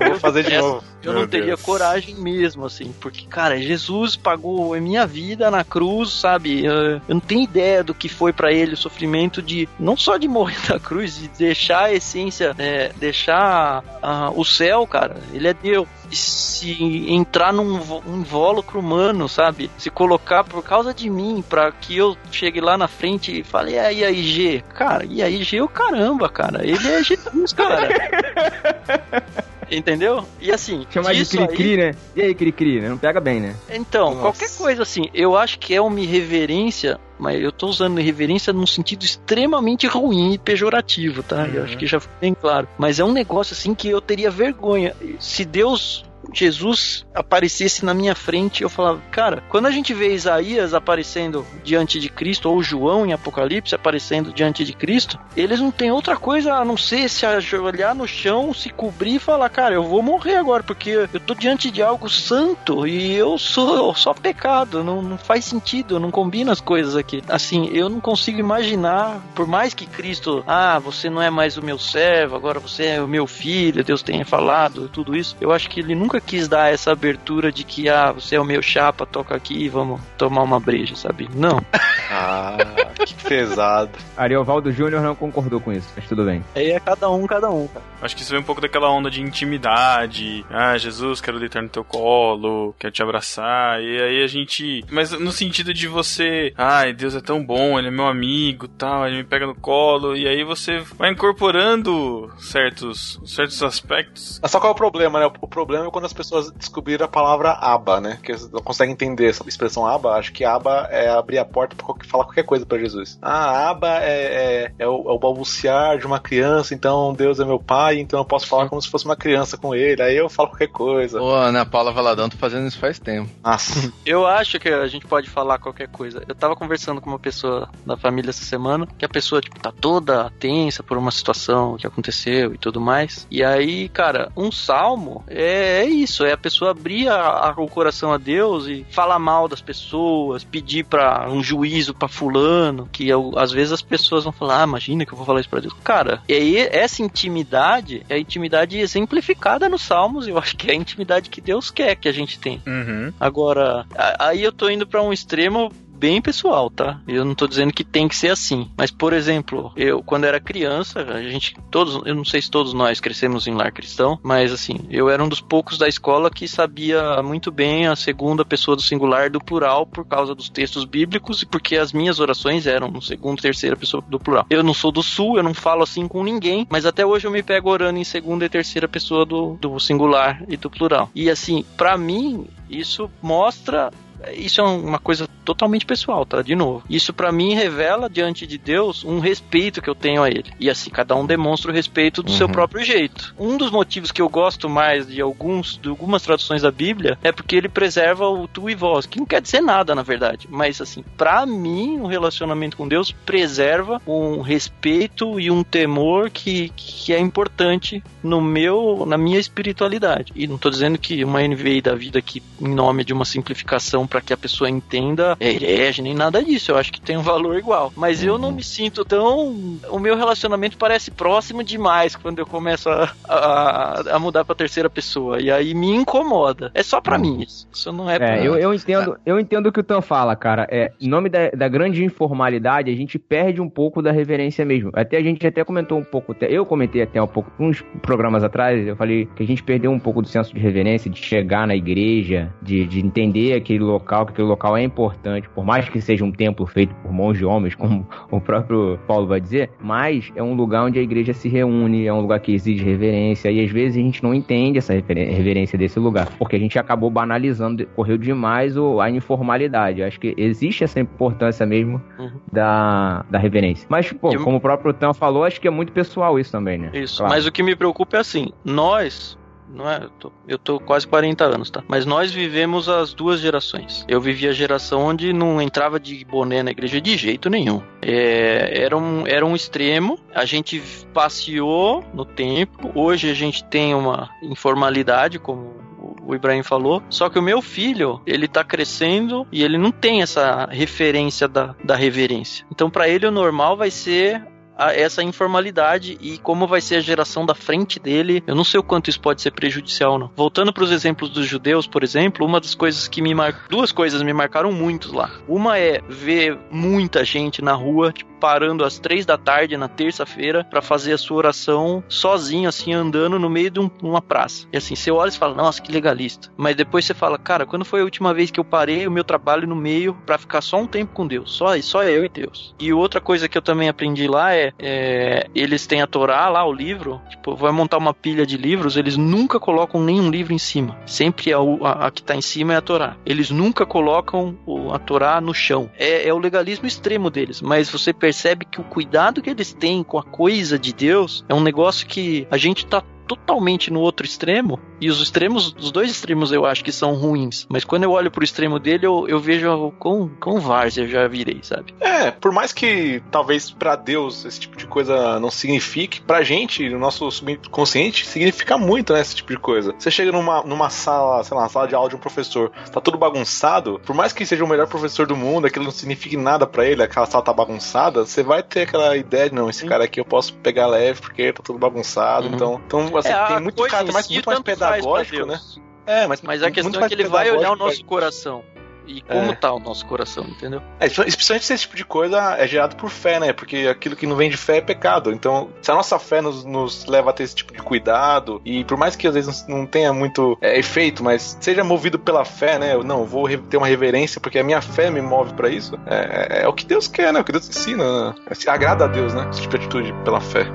Eu vou fazer de Essa- novo. eu Meu não teria Deus. coragem mesmo, assim, porque, cara, Jesus pagou a minha vida na cruz, sabe? Eu, eu não tenho ideia do que foi pra ele o sofrimento de, não só de morrer na cruz, de deixar a essência, é, deixar ah, o céu, cara. Ele é Deus. Se entrar num um invólucro humano, sabe? Se colocar por causa de mim, pra que eu chegue lá na frente e fale, e aí, G? Cara, e aí, G, o caramba, cara. Ele é Jesus, cara. Entendeu? E assim, Chamar de disso aí- cri-cri, né? E aí, cri-cri, né? Não pega bem, né? então, Nossa. qualquer coisa assim, eu acho que é uma irreverência, mas eu tô usando irreverência num sentido extremamente ruim e pejorativo, tá? Eu Uhum. acho que já ficou bem claro. Mas é um negócio assim que eu teria vergonha. Se Deus. Jesus aparecesse na minha frente, eu falava, cara, quando a gente vê Isaías aparecendo diante de Cristo, ou João em Apocalipse aparecendo diante de Cristo, eles não têm outra coisa a não ser se ajoelhar no chão, se cobrir e falar, cara, eu vou morrer agora, porque eu tô diante de algo santo e eu sou só pecado, não, não faz sentido, não combina as coisas aqui. Assim, eu não consigo imaginar, por mais que Cristo, ah, você não é mais o meu servo, agora você é o meu filho, Deus tenha falado, tudo isso, eu acho que ele nunca quis dar essa abertura de que, ah, você é o meu chapa, toca aqui e vamos tomar uma breja, sabe? Não. Ah, que pesado. Ariovaldo Júnior não concordou com isso, mas tudo bem. Aí é cada um, cada um, cara. Acho que isso vem um pouco daquela onda de intimidade. Ah, Jesus, quero deitar no teu colo, quero te abraçar. E aí a gente. Mas no sentido de você. Ai, Deus é tão bom, ele é meu amigo tal, ele me pega no colo. E aí você vai incorporando certos, certos aspectos. Mas só qual é o problema, né? O problema é quando as pessoas descobriram a palavra aba, né? Que não conseguem entender essa expressão aba. Acho que aba é abrir a porta pra qualquer- falar qualquer coisa pra Jesus. Ah, aba é, é, é o, é o balbuciar de uma criança, então Deus é meu pai, então eu posso falar como se fosse uma criança com ele. Aí eu falo qualquer coisa. Ô, Ana Paula Valadão, tô fazendo isso faz tempo. Nossa. Eu acho que a gente pode falar qualquer coisa. Eu tava conversando com uma pessoa da família essa semana, que a pessoa, tipo, tá toda tensa por uma situação que aconteceu e tudo mais. E aí, cara, um salmo é, é isso, é a pessoa abrir a- a- o coração a Deus e falar mal das pessoas, pedir para um juízo pra fulano, que eu- às vezes as pessoas vão falar, ah, imagina que eu vou falar isso pra Deus. Cara, e aí essa intimidade é a intimidade exemplificada nos salmos, eu acho que é a intimidade que Deus quer que a gente tenha. Uhum. Agora, aí eu tô indo pra um extremo bem pessoal, tá? Eu não tô dizendo que tem que ser assim, mas por exemplo, eu quando era criança, a gente todos, eu não sei se todos nós crescemos em lar cristão, mas assim, eu era um dos poucos da escola que sabia muito bem a segunda pessoa do singular do plural por causa dos textos bíblicos e porque as minhas orações eram no segundo, terceira pessoa do plural. Eu não sou do sul, eu não falo assim com ninguém, mas até hoje eu me pego orando em segunda e terceira pessoa do, do singular e do plural. E assim, pra mim, isso mostra isso é uma coisa totalmente pessoal, tá? De novo. Isso pra mim revela diante de Deus um respeito que eu tenho a ele. E assim, cada um demonstra o respeito do seu Uhum. próprio jeito. Um dos motivos que eu gosto mais de alguns de algumas traduções da Bíblia é porque ele preserva o tu e vós, que não quer dizer nada, na verdade, mas assim, pra mim, o relacionamento com Deus preserva um respeito e um temor que, que é importante no meu, na minha espiritualidade. E não tô dizendo que uma NVI da vida que em nome de uma simplificação para que a pessoa entenda herege nem nada disso. Eu acho que tem um valor igual. Mas eu não me sinto tão. O meu relacionamento parece próximo demais quando eu começo a, a, a mudar para terceira pessoa. E aí me incomoda. É só para mim isso. Isso não é, pra É, eu, eu entendo, eu entendo o que o Tan fala, cara. É, em nome da, da grande informalidade, a gente perde um pouco da reverência mesmo. Até a gente até comentou um pouco, eu comentei até um pouco, uns programas atrás, eu falei que a gente perdeu um pouco do senso de reverência, de chegar na igreja, de, de entender aquele local local, que aquele local é importante, por mais que seja um templo feito por mãos de homens, como o próprio Paulo vai dizer, mas é um lugar onde a igreja se reúne, é um lugar que exige reverência, e às vezes a gente não entende essa reverência desse lugar, porque a gente acabou banalizando, correu demais a informalidade. Eu acho que existe essa importância mesmo Uhum. da, da reverência. Mas, pô, como o próprio Tan falou, acho que é muito pessoal isso também, né? Isso, Claro. mas o que me preocupa é assim, nós, não é, eu tô, eu tô quase 40 anos, tá? Mas nós vivemos as duas gerações. Eu vivi a geração onde não entrava de boné na igreja de jeito nenhum. É, era, um, era um extremo, a gente passeou no tempo, hoje a gente tem uma informalidade, como o Ibrahim falou, só que o meu filho, ele tá crescendo e ele não tem essa referência da, da reverência. Então, para ele, o normal vai ser a- essa informalidade e como vai ser a geração da frente dele, eu não sei o quanto isso pode ser prejudicial não. Voltando para os exemplos dos judeus, por exemplo, uma das coisas que me mar... duas coisas me marcaram muito lá. Uma é ver muita gente na rua, tipo, parando às três da tarde na terça-feira para fazer a sua oração sozinho, assim, andando no meio de um- uma praça. E assim, você olha e fala, nossa, que legalista. Mas depois você fala, cara, quando foi a última vez que eu parei o meu trabalho no meio para ficar só um tempo com Deus? Só, só eu e Deus. E outra coisa que eu também aprendi lá é, é, eles têm a Torá lá, o livro, tipo, vai montar uma pilha de livros, eles nunca colocam nenhum livro em cima. Sempre a, a, a que tá em cima é a Torá. Eles nunca colocam a Torá no chão. É, é o legalismo extremo deles, mas você percebe que o cuidado que eles têm com a coisa de Deus é um negócio que a gente tá totalmente no outro extremo, e os extremos, os dois extremos eu acho que são ruins, mas quando eu olho pro extremo dele, eu, eu vejo quão, quão várzea eu já virei, sabe? É, por mais que talvez pra Deus esse tipo de coisa não signifique, pra gente, no nosso subconsciente, significa muito, né, esse tipo de coisa. Você chega numa, numa sala, sei lá, sala de aula de um professor, tá tudo bagunçado, por mais que seja o melhor professor do mundo, aquilo não signifique nada pra ele, aquela sala tá bagunçada, você vai ter aquela ideia de, não, esse cara aqui eu posso pegar leve porque tá tudo bagunçado, Uhum. então, então assim, É, tem muito em mais, si muito mais pra pedagógico, né? É, mas, Mas a questão é que ele vai olhar o nosso coração. E como É. tá o nosso coração, entendeu? É, especialmente se esse tipo de coisa é gerado por fé, né? Porque aquilo que não vem de fé é pecado. Então, se a nossa fé nos, nos leva a ter esse tipo de cuidado, e por mais que às vezes não tenha muito é, efeito, mas seja movido pela fé, né? Eu, não, vou ter uma reverência porque a minha fé me move pra isso. É, é- é o que Deus quer, né? O que Deus ensina. Né? Se Agrada a Deus, né? Esse tipo de atitude pela fé.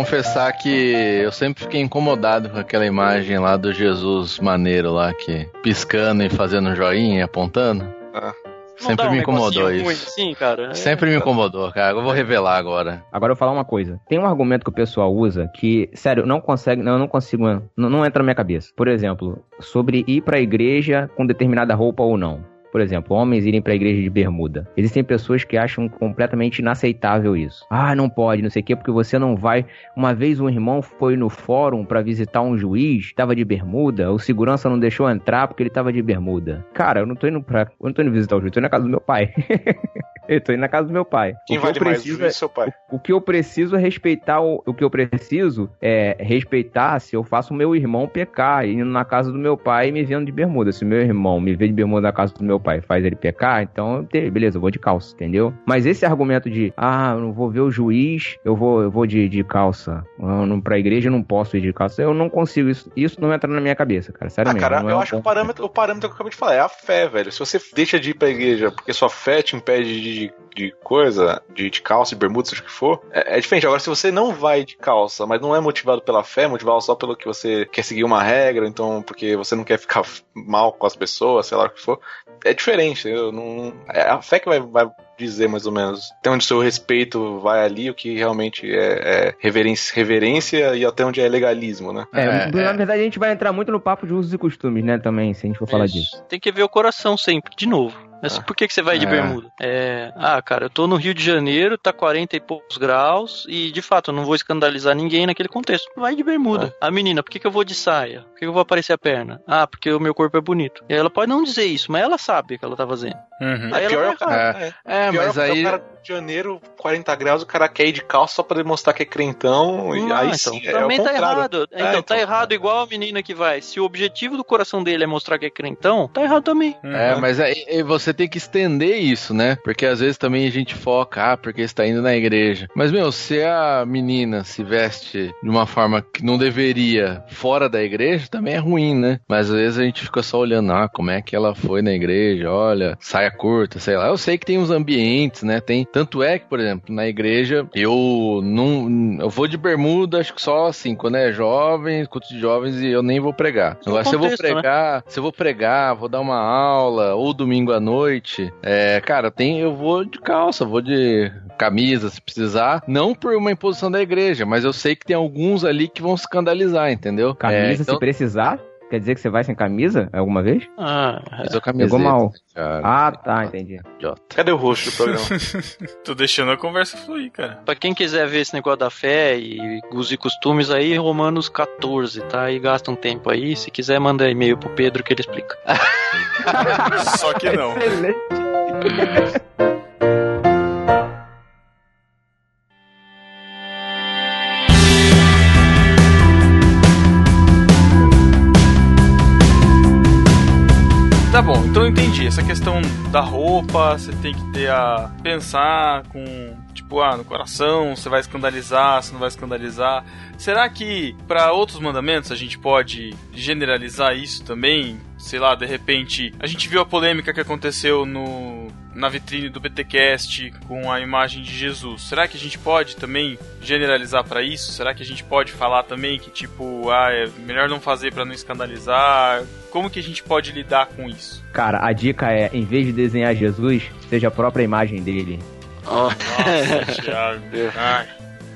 Confessar que eu sempre fiquei incomodado com aquela imagem lá do Jesus maneiro lá, que piscando e fazendo joinha e apontando. Ah. Sempre me incomodou isso. Sim, cara. É. Sempre me incomodou, cara. Eu vou revelar agora. Agora eu vou falar uma coisa. Tem um argumento que o pessoal usa que, sério, não consegue, não, eu não consigo, não, não entra na minha cabeça. Por exemplo, sobre ir pra igreja com determinada roupa ou não. Por exemplo, homens irem pra igreja de bermuda. Existem pessoas que acham completamente inaceitável isso. Ah, não pode, não sei o quê, porque você não vai. Uma vez um irmão foi no fórum pra visitar um juiz, tava de bermuda, o segurança não deixou entrar porque ele tava de bermuda. Cara, eu não tô indo pra. Eu não tô indo visitar o juiz, tô na casa do meu pai. eu tô indo na casa do meu pai. Quem O que eu vale mais, o preciso juiz é- seu pai? o que eu preciso é respeitar o, o que eu preciso é respeitar se eu faço o meu irmão pecar indo na casa do meu pai e me vendo de bermuda. Se o meu irmão me vê de bermuda na casa do meu pai e faz ele pecar, então eu beleza, eu vou de calça, entendeu? Mas esse argumento de ah, eu não vou ver o juiz, eu vou, eu vou de, de calça. Eu não, pra igreja eu não posso ir de calça. Eu não consigo isso. Isso não entra na minha cabeça, cara. Sério Ah, mesmo. cara, não é eu um acho que o parâmetro, o parâmetro que eu acabei de falar é a fé, velho. Se você deixa de ir pra igreja porque sua fé te impede de, de coisa, de, de calça, de bermuda, seja o que for, é, é diferente. Agora, se você não vai de calça, mas não é motivado pela fé, é motivado só pelo que você quer seguir uma regra, então porque você não quer ficar mal com as pessoas, sei lá o que for, é diferente. Eu não, é a fé que vai, vai dizer mais ou menos até onde o seu respeito vai ali, o que realmente é, é reverência, reverência e até onde é legalismo, né? É, É, na é. verdade a gente vai entrar muito no papo de usos e costumes, né, também, se a gente for falar Isso. disso. Tem que ver o coração sempre, de novo. Mas Ah. por que, que você vai de É. bermuda? É, ah, cara, eu tô no Rio de Janeiro, tá 40 e poucos graus, e de fato eu não vou escandalizar ninguém naquele contexto. Vai de bermuda. A menina, por que, que eu vou de saia? Por que, que eu vou aparecer a perna? Ah, porque o meu corpo é bonito. E ela pode não dizer isso, mas ela sabe o que ela tá fazendo. Uhum. Aí ela pior é vai o cara. É. É, Pior mas é o aí. cara do Rio de janeiro, 40 graus, o cara quer ir de calça só pra demonstrar que é crentão. e Ah, aí então, sim, é também o tá contrário. errado. É, então, tá então. errado igual a menina que vai. Se o objetivo do coração dele é mostrar que é crentão, tá errado também. É, Uhum. mas aí aí você tem que estender isso, né? Porque às vezes também a gente foca, ah, porque está indo na igreja. Mas, meu, se a menina se veste de uma forma que não deveria fora da igreja, também é ruim, né? Mas às vezes a gente fica só olhando, ah, como é que ela foi na igreja, olha, saia curta, sei lá. Eu sei que tem uns ambientes, né? Tem. Tanto é que, por exemplo, na igreja, eu não. Eu vou de bermuda, acho que só assim, quando é jovem, culto de jovens, e eu nem vou pregar. Agora, se eu vou contexto, né? pregar, se eu vou pregar, vou dar uma aula, ou domingo à noite, é, cara, tem, eu vou de calça, vou de camisa, se precisar. Não por uma imposição da igreja, mas eu sei que tem alguns ali que vão escandalizar, entendeu? Camisa, É, então, se precisar? Quer dizer que você vai sem camisa alguma vez? Ah, Fiz a camiseta, Pegou mal. cara, Ah, tá, entendi. idiota. Cadê o rosto do programa? Tô deixando a conversa fluir, cara. Pra quem quiser ver esse negócio da fé e os e costumes aí, Romanos 14, tá? Aí gasta um tempo aí. Se quiser, manda e-mail pro Pedro que ele explica. Só que não. Tá bom, então eu entendi. Essa questão da roupa, você tem que ter a. pensar com. Tipo, ah, no coração, você vai escandalizar, você não vai escandalizar. Será que para outros mandamentos a gente pode generalizar isso também? Sei lá, de repente. A gente viu a polêmica que aconteceu no. Na vitrine do BTcast com a imagem de Jesus. Será que a gente pode também generalizar para isso? Será que a gente pode falar também que tipo, ah, é melhor não fazer para não escandalizar? Como que a gente pode lidar com isso? Cara, a dica é, em vez de desenhar Jesus, seja a própria imagem dele. Nossa, Thiago. Ai.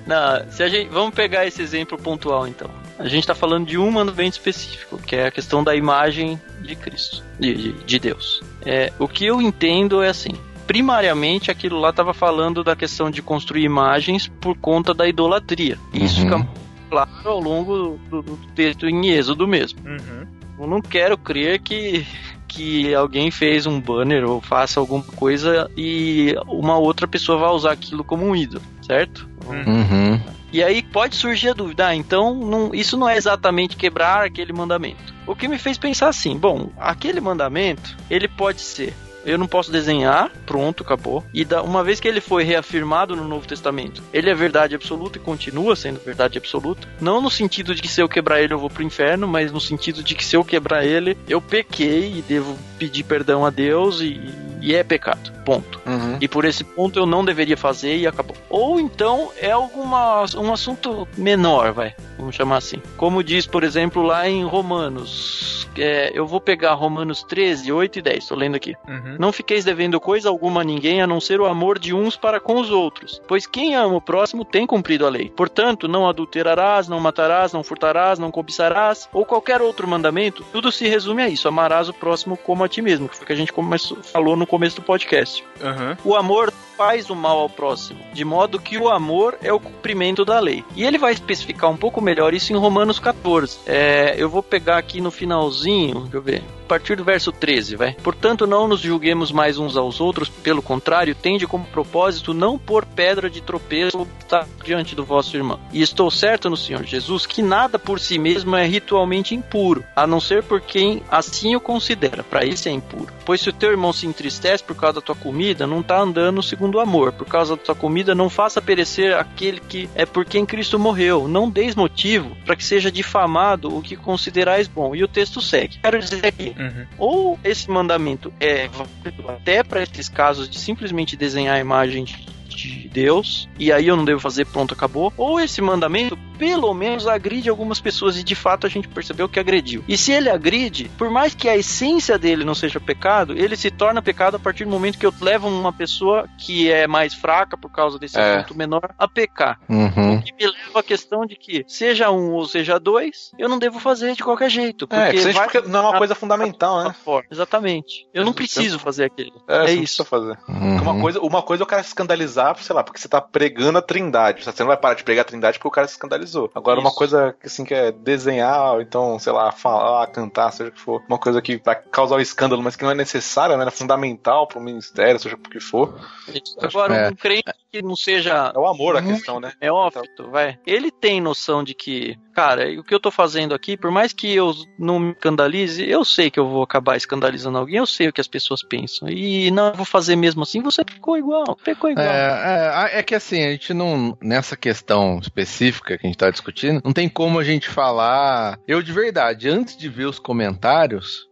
Não, se a gente, vamos pegar esse exemplo pontual então. A gente tá falando de um mandamento específico, que é a questão da imagem de Cristo, de, de, de Deus. É, o que eu entendo é assim. Primariamente, aquilo lá estava falando da questão de construir imagens por conta da idolatria. E Isso Uhum. fica claro ao longo do, do texto em Êxodo mesmo. Uhum. Eu não quero crer que, que alguém fez um banner ou faça alguma coisa e uma outra pessoa vai usar aquilo como um ídolo, certo? Uhum. E aí pode surgir a dúvida, ah, então não- isso não é exatamente quebrar aquele mandamento. O que me fez pensar assim, bom, aquele mandamento, ele pode ser eu não posso desenhar, pronto, acabou. E da, uma vez que ele foi reafirmado no Novo Testamento, ele é verdade absoluta e continua sendo verdade absoluta. Não no sentido de que se eu quebrar ele eu vou pro inferno, mas no sentido de que se eu quebrar ele, eu pequei e devo pedir perdão a Deus e, e é pecado. Ponto. Uhum. E por esse ponto eu não deveria fazer e acabou. Ou então é alguma um assunto menor, vai. Vamos chamar assim. Como diz, por exemplo, lá em Romanos. é, eu vou pegar Romanos 13, 8 e 10. Tô lendo aqui. Uhum. Não fiqueis devendo coisa alguma a ninguém, a não ser o amor de uns para com os outros. Pois quem ama o próximo tem cumprido a lei. Portanto, não adulterarás, não matarás, não furtarás, não cobiçarás, ou qualquer outro mandamento, tudo se resume a isso. Amarás o próximo como a ti mesmo, que foi o que a gente começou, falou no começo do podcast. Uhum. O amor faz o mal ao próximo, de modo que o amor é o cumprimento da lei. E ele vai especificar um pouco melhor isso em Romanos 14. É, eu vou pegar aqui no finalzinho, deixa eu ver. A partir do verso 13, vai. Portanto, não nos julguemos mais uns aos outros, pelo contrário, tende como propósito não pôr pedra de tropeço tá, diante do vosso irmão. E estou certo no Senhor Jesus que nada por si mesmo é ritualmente impuro, a não ser por quem assim o considera. Para esse é impuro. Pois se o teu irmão se entristece por causa da tua comida, não está andando segundo o amor. Por causa da tua comida, não faça perecer aquele que é por quem Cristo morreu. Não deis motivo para que seja difamado o que considerais bom. E o texto segue. Quero dizer aqui, Uhum. ou esse mandamento é válido até para esses casos de simplesmente desenhar a imagem de de Deus, e aí eu não devo fazer, pronto, acabou. Ou esse mandamento, pelo menos, agride algumas pessoas, e de fato a gente percebeu que agrediu. E se ele agride, por mais que a essência dele não seja pecado, ele se torna pecado a partir do momento que eu levo uma pessoa que é mais fraca por causa desse É. assunto menor a pecar. Uhum. O que me leva à questão de que, seja um ou seja dois, eu não devo fazer de qualquer jeito. É, Porque vai porque não é uma coisa fundamental, né? Exatamente. Eu não preciso fazer aquilo. É, É, isso. fazer. Uhum. Uma coisa, uma coisa é o cara se escandalizar, sei lá, porque você tá pregando a trindade. Você não vai parar de pregar a trindade porque o cara se escandalizou. Agora, uma Isso. coisa que assim que é desenhar, ou então, sei lá, falar, cantar, seja o que for, uma coisa que vai causar o escândalo, mas que não é necessária, né? É fundamental pro ministério, seja o que for. Isso. Agora, É. um crente que não seja É o amor a questão, né? neófito, vai. Ele tem noção de que, cara, o que eu tô fazendo aqui, por mais que eu não me escandalize, eu sei que eu vou acabar escandalizando alguém, eu sei o que as pessoas pensam. E não eu vou fazer mesmo assim, você pecou igual, pecou igual. É, é, é que assim, a gente não. Nessa questão específica que a gente tá discutindo, não tem como a gente falar. Eu, de verdade, antes de ver os comentários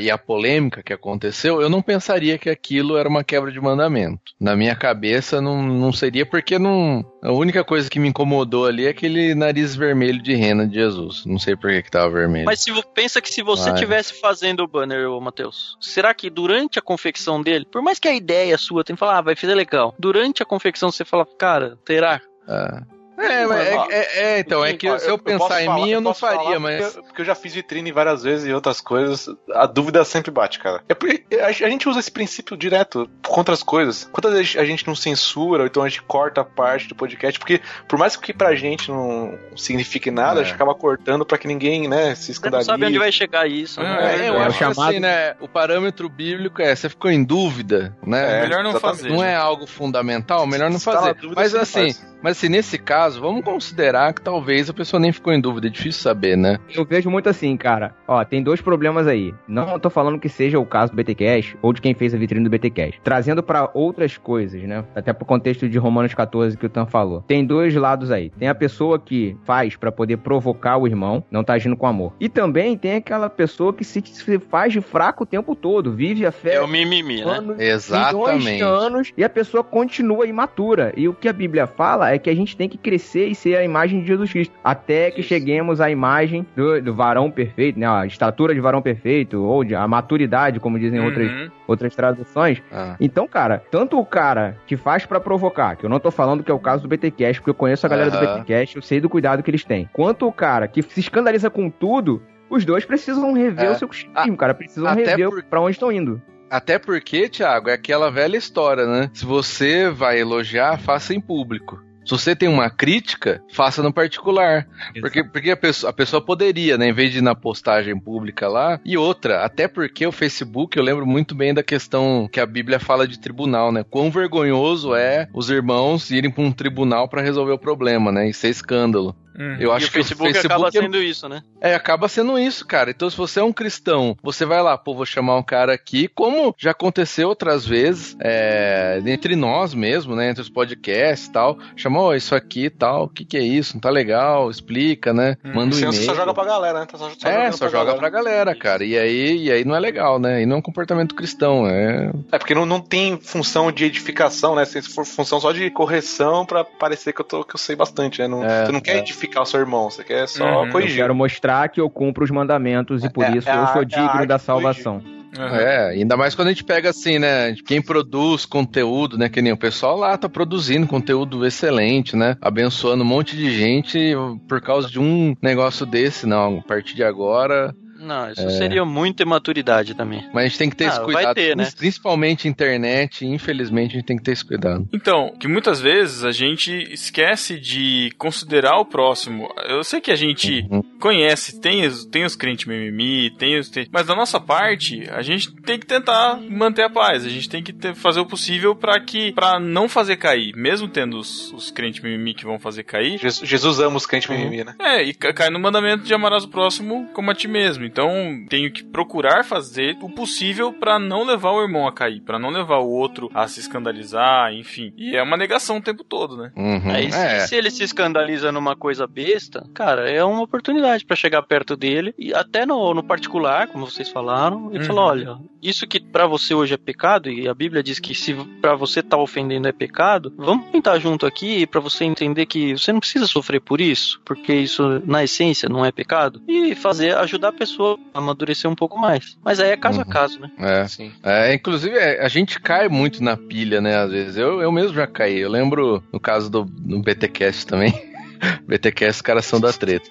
e a polêmica que aconteceu, eu não pensaria que aquilo era uma quebra de mandamento. Na minha cabeça, não, não seria, porque não. A única coisa que me incomodou ali é aquele nariz vermelho de rena de Jesus. Não sei por que, que tava vermelho. Mas se pensa que se você Vai. tivesse fazendo o banner, ô Matheus, será que durante a confecção dele, por mais que a ideia sua tem que falar, ah, vai fazer legal, durante a confecção você fala, cara, terá? Ah. É, mas é, é- é, então, é que se eu pensar posso em falar- mim, eu não falar faria, porque mas. eu- Porque eu já fiz vitrine várias vezes e outras coisas. A dúvida sempre bate, cara. É porque a, a gente usa esse princípio direto contra as coisas. Quantas vezes a gente não censura, ou então a gente corta parte do podcast, porque por mais que pra gente não signifique nada, É. a gente acaba cortando pra que ninguém, né, se Você não escandalize. sabe onde vai chegar isso. É, né? É, eu É o acho que chamado- assim, né? O parâmetro bíblico é, você ficou em dúvida, né? É, Melhor não exatamente. fazer. Não né? é algo fundamental, melhor não tá fazer. dúvida, Mas assim, faz. Mas assim, nesse caso, vamos considerar que talvez a pessoa nem ficou em dúvida, é difícil saber, né? Eu vejo muito assim, cara. Ó, tem dois problemas aí. Não tô falando que seja o caso do BTcast ou de quem fez a vitrine do BTcast. Trazendo pra outras coisas, né? Até pro contexto de Romanos 14 que o Tan falou. Tem dois lados aí. Tem a pessoa que faz pra poder provocar o irmão, não tá agindo com amor. E também tem aquela pessoa que se, se faz de fraco o tempo todo, vive a fé É o mimimi, né? anos, milhões de Exatamente. anos e a pessoa continua imatura. E o que a Bíblia fala é que a gente tem que crescer e ser a imagem de Jesus Cristo. Até que Isso. cheguemos à imagem do, do varão perfeito, né? A estatura de varão perfeito, ou de, a maturidade, como dizem outras, Uhum. outras traduções. Ah, Então, cara, tanto o cara que faz pra provocar, que eu não tô falando que é o caso do BTcast, porque eu conheço a galera do Aham. BTcast, eu sei do cuidado que eles têm. Quanto o cara que se escandaliza com tudo, os dois precisam rever É. o seu cristianismo, cara. Precisam até rever por- pra onde estão indo. Até porque, Thiago, é aquela velha história, né? Se você vai elogiar, faça em público. Se você tem uma crítica, faça no particular. Porque, porque a, pessoa, a pessoa poderia, né, em vez de ir na postagem pública lá. E outra, até porque o Facebook, eu lembro muito bem da questão que a Bíblia fala de tribunal, né? Quão vergonhoso é os irmãos irem para um tribunal para resolver o problema, né? Isso é escândalo. Uhum. Eu e acho o que Facebook, o Facebook acaba é- sendo isso, né? é, acaba sendo isso, cara. Então, se você é um cristão, você vai lá, pô, vou chamar um cara aqui, como já aconteceu outras vezes, é, entre nós mesmo, né, entre os podcasts e tal, chamar, ó, isso aqui e tal, o que que é isso, não tá legal, explica, né, Hum, manda um e-mail. você só joga pra galera, né? Tá Só, só é, só joga pra galera, cara. E aí, e aí não é legal, né? E não é um comportamento cristão, é. É porque não, não tem função de edificação, né? Se for função só de correção pra parecer que eu, tô, que eu sei bastante, né? Não, É, você não quer é. Edificar o seu irmão, você quer só Uhum. Eu corrigir. quero mostrar que eu cumpro os mandamentos e por É- isso é a- eu sou é a digno arte da salvação. Uhum. É, ainda mais quando a gente pega assim, né? Quem produz conteúdo, né? Que nem o pessoal lá tá produzindo conteúdo excelente, né? Abençoando um monte de gente por causa de um negócio desse, não. A partir de agora. Não, isso É. seria muita imaturidade também. Mas a gente tem que ter Ah, esse vai cuidado. ter, né? Principalmente internet, infelizmente, a gente tem que ter esse cuidado. Então, que muitas vezes a gente esquece de considerar o próximo. Eu sei que a gente Uhum. conhece, tem os, tem os crentes mimimi, tem os. Tem, mas da nossa parte, a gente tem que tentar manter a paz. A gente tem que ter- fazer o possível para que. para não fazer cair. Mesmo tendo os, os crentes mimimi que vão fazer cair. Jesus, Jesus ama os crentes Uhum. mimimi, né? É, e ca- cai no mandamento de amarás o próximo como a ti mesmo. Então, tenho que procurar fazer o possível pra não levar o irmão a cair, pra não levar o outro a se escandalizar, enfim. E é uma negação o tempo todo, né? Uhum. Aí, se- É. se ele se escandaliza numa coisa besta, cara, é uma oportunidade pra chegar perto dele e até no, no particular, como vocês falaram, e Uhum. falar, olha, isso que pra você hoje é pecado e a Bíblia diz que se pra você tá ofendendo é pecado, vamos tentar junto aqui pra você entender que você não precisa sofrer por isso, porque isso na essência não é pecado e fazer ajudar a pessoa a amadurecer um pouco mais. Mas aí é caso Uhum. a caso, né? É. Sim. É, inclusive, é, a gente cai muito na pilha, né? Às vezes. Eu, eu mesmo já caí. Eu lembro no caso do no BTcast também. BTcast, os caras são da treta.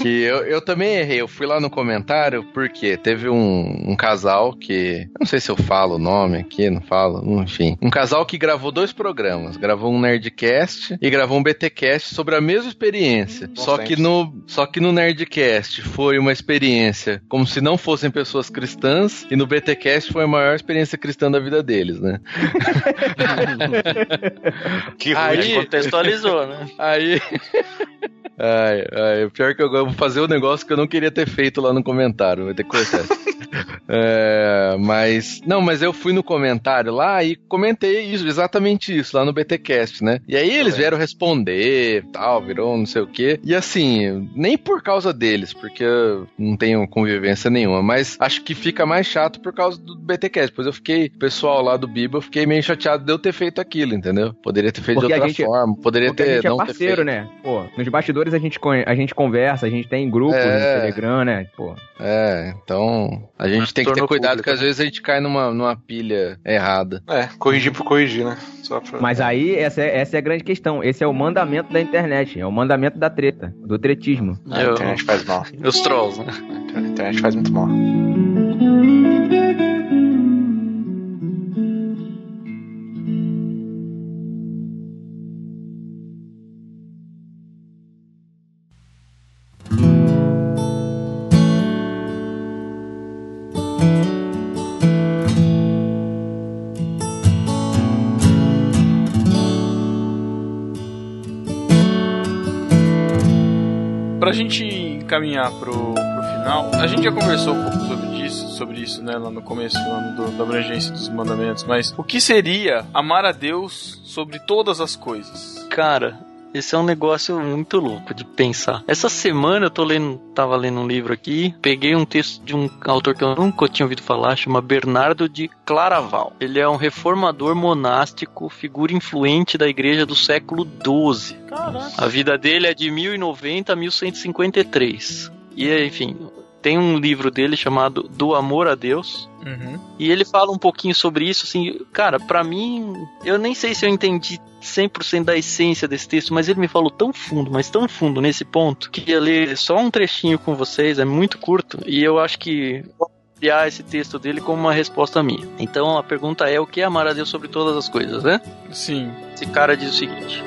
que eu, eu também errei. Eu fui lá no comentário porque teve um, um casal que. Não sei se eu falo o nome aqui, não falo. Enfim. Um casal que gravou dois programas. Gravou um Nerdcast e gravou um BTcast sobre a mesma experiência. Só que, no, só que no Nerdcast foi uma experiência como se não fossem pessoas cristãs. E no BTcast foi a maior experiência cristã da vida deles, né? Que ruim. Aí- Aí contextualizou, né? Aí. Ai, ai, pior que eu vou fazer o negócio que eu não queria ter feito lá no comentário, vai ter que cortar. É, mas. Não, mas eu fui no comentário lá e comentei isso, exatamente isso, lá no BTcast, né? E aí eles vieram responder tal, virou não sei o quê. E assim, nem por causa deles, porque eu não tenho convivência nenhuma, mas acho que fica mais chato por causa do BTcast. Depois eu fiquei, o pessoal lá do Biba, eu fiquei meio chateado de eu ter feito aquilo, entendeu? Poderia ter feito Porque de outra gente- forma, poderia Porque a ter gente é não ter parceiro, né? Pô, nos bastidores a gente, a gente conversa, a gente tem grupos É. no Telegram, né? Pô, É, então a gente tem que ter cuidado público, que às né? vezes a gente cai numa, numa pilha errada. É, corrigir por corrigir, né? Só pra... Mas aí, essa é, essa é a grande questão. Esse é o mandamento da internet. É o mandamento da treta, do tretismo. A Eu- internet faz mal. Os trolls, né? A internet faz muito mal. Gente encaminhar pro, pro final, a gente já conversou um pouco sobre isso, sobre isso, né, lá no começo, falando do- da abrangência dos mandamentos, mas o que seria amar a Deus sobre todas as coisas? Cara, esse é um negócio muito louco de pensar. Essa semana eu tô lendo, tava lendo um livro aqui, peguei um texto de um autor que eu nunca tinha ouvido falar, chama Bernardo de Claraval. Ele é um reformador monástico, figura influente da igreja do século XII. Caraca. A vida dele é de 1090 a 1153. E enfim, tem um livro dele chamado Do Amor a Deus, Uhum. e ele fala um pouquinho sobre isso, assim, cara, pra mim, eu nem sei se eu entendi 100% da essência desse texto, mas ele me falou tão fundo, mas tão fundo nesse ponto, que ia ler só um trechinho com vocês, é muito curto, e eu acho que vou criar esse texto dele como uma resposta minha. Então a pergunta é o que é amar a Deus sobre todas as coisas, né? Sim. Esse cara diz o seguinte: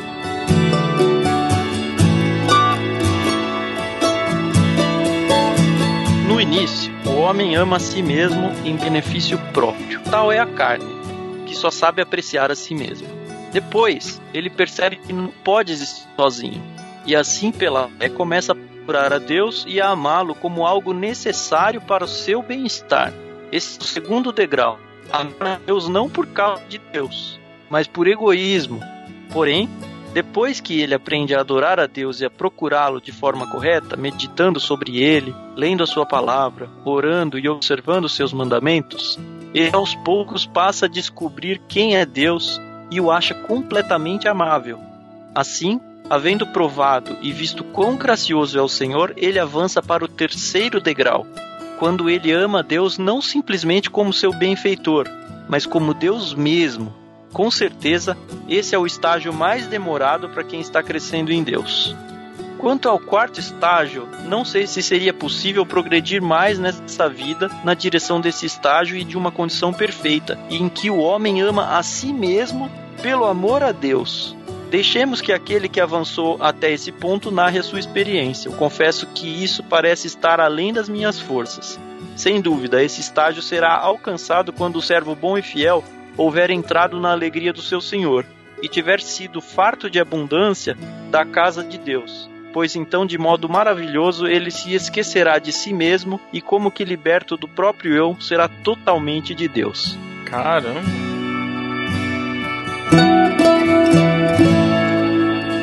No início, o homem ama a si mesmo em benefício próprio. Tal é a carne, que só sabe apreciar a si mesmo. Depois, ele percebe que não pode existir sozinho, e assim pela fé começa a procurar a Deus e a amá-lo como algo necessário para o seu bem-estar. Esse é o segundo degrau. Amar a Deus não por causa de Deus, mas por egoísmo. Porém, depois que ele aprende a adorar a Deus e a procurá-lo de forma correta, meditando sobre ele, lendo a sua palavra, orando e observando seus mandamentos, ele aos poucos passa a descobrir quem é Deus e o acha completamente amável. Assim, havendo provado e visto quão gracioso é o Senhor, ele avança para o terceiro degrau, quando ele ama Deus não simplesmente como seu benfeitor, mas como Deus mesmo. Com certeza, esse é o estágio mais demorado para quem está crescendo em Deus. Quanto ao quarto estágio, não sei se seria possível progredir mais nessa vida na direção desse estágio e de uma condição perfeita, em que o homem ama a si mesmo pelo amor a Deus. Deixemos que aquele que avançou até esse ponto narre a sua experiência. Eu confesso que isso parece estar além das minhas forças. Sem dúvida, esse estágio será alcançado quando o servo bom e fiel houver entrado na alegria do seu Senhor e tiver sido farto de abundância da casa de Deus. pois então de modo maravilhoso ele se esquecerá de si mesmo e como que liberto do próprio eu será totalmente de Deus. Caramba.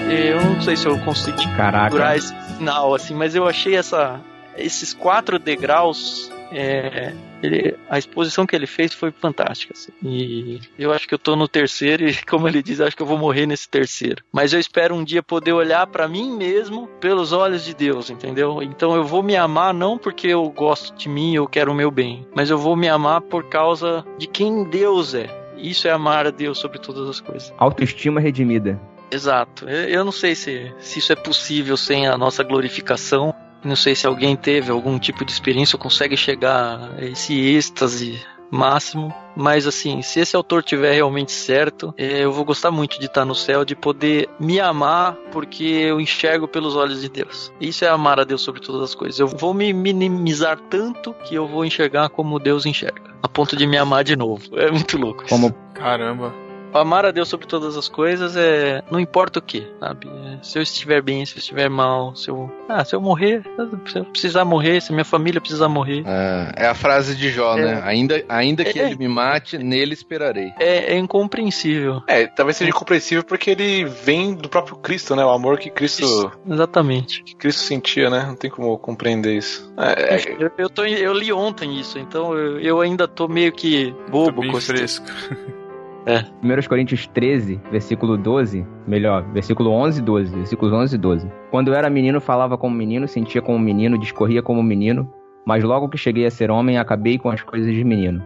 Eu não sei se eu consegui Caraca. durar esse final, assim, mas eu achei essa, esses quatro degraus. É, ele- a exposição que ele fez foi fantástica. assim. E eu acho que eu tô no terceiro, e como ele diz, acho que eu vou morrer nesse terceiro. Mas eu espero um dia poder olhar pra mim mesmo pelos olhos de Deus, entendeu? Então eu vou me amar não porque eu gosto de mim, eu quero o meu bem, mas eu vou me amar por causa de quem Deus é. Isso é amar a Deus sobre todas as coisas. Autoestima redimida. Exato. Eu eu não sei se, se isso é possível sem a nossa glorificação. Não sei se alguém teve algum tipo de experiência ou consegue chegar a esse êxtase máximo. Mas assim, se esse autor tiver realmente certo, eh, eu vou gostar muito de estar no céu, de poder me amar porque eu enxergo pelos olhos de Deus. Isso é amar a Deus sobre todas as coisas. Eu vou me minimizar tanto que eu vou enxergar como Deus enxerga, a ponto de me amar de novo. É muito louco. isso. Como Caramba. Amar a Deus sobre todas as coisas é. Não importa o que, sabe? É, se eu estiver bem, se eu estiver mal, se eu. Ah, se eu morrer, se eu precisar morrer, se minha família precisar morrer. É, é a frase de Jó, É. né? Ainda, ainda que É. ele me mate, nele esperarei. É, é incompreensível. É, talvez seja incompreensível porque ele vem do próprio Cristo, né? O amor que Cristo, Isso, exatamente. que Cristo sentia, né? Não tem como compreender isso. É, é, Eu, eu, tô, eu li ontem isso, então eu, eu ainda tô meio que bobo bem com esse fresco. 1 Coríntios 13, versículo 12, melhor, versículo 11 e 12, versículos 11 e 12. Quando eu era menino, falava como menino, sentia como menino, discorria como menino, mas logo que cheguei a ser homem, acabei com as coisas de menino.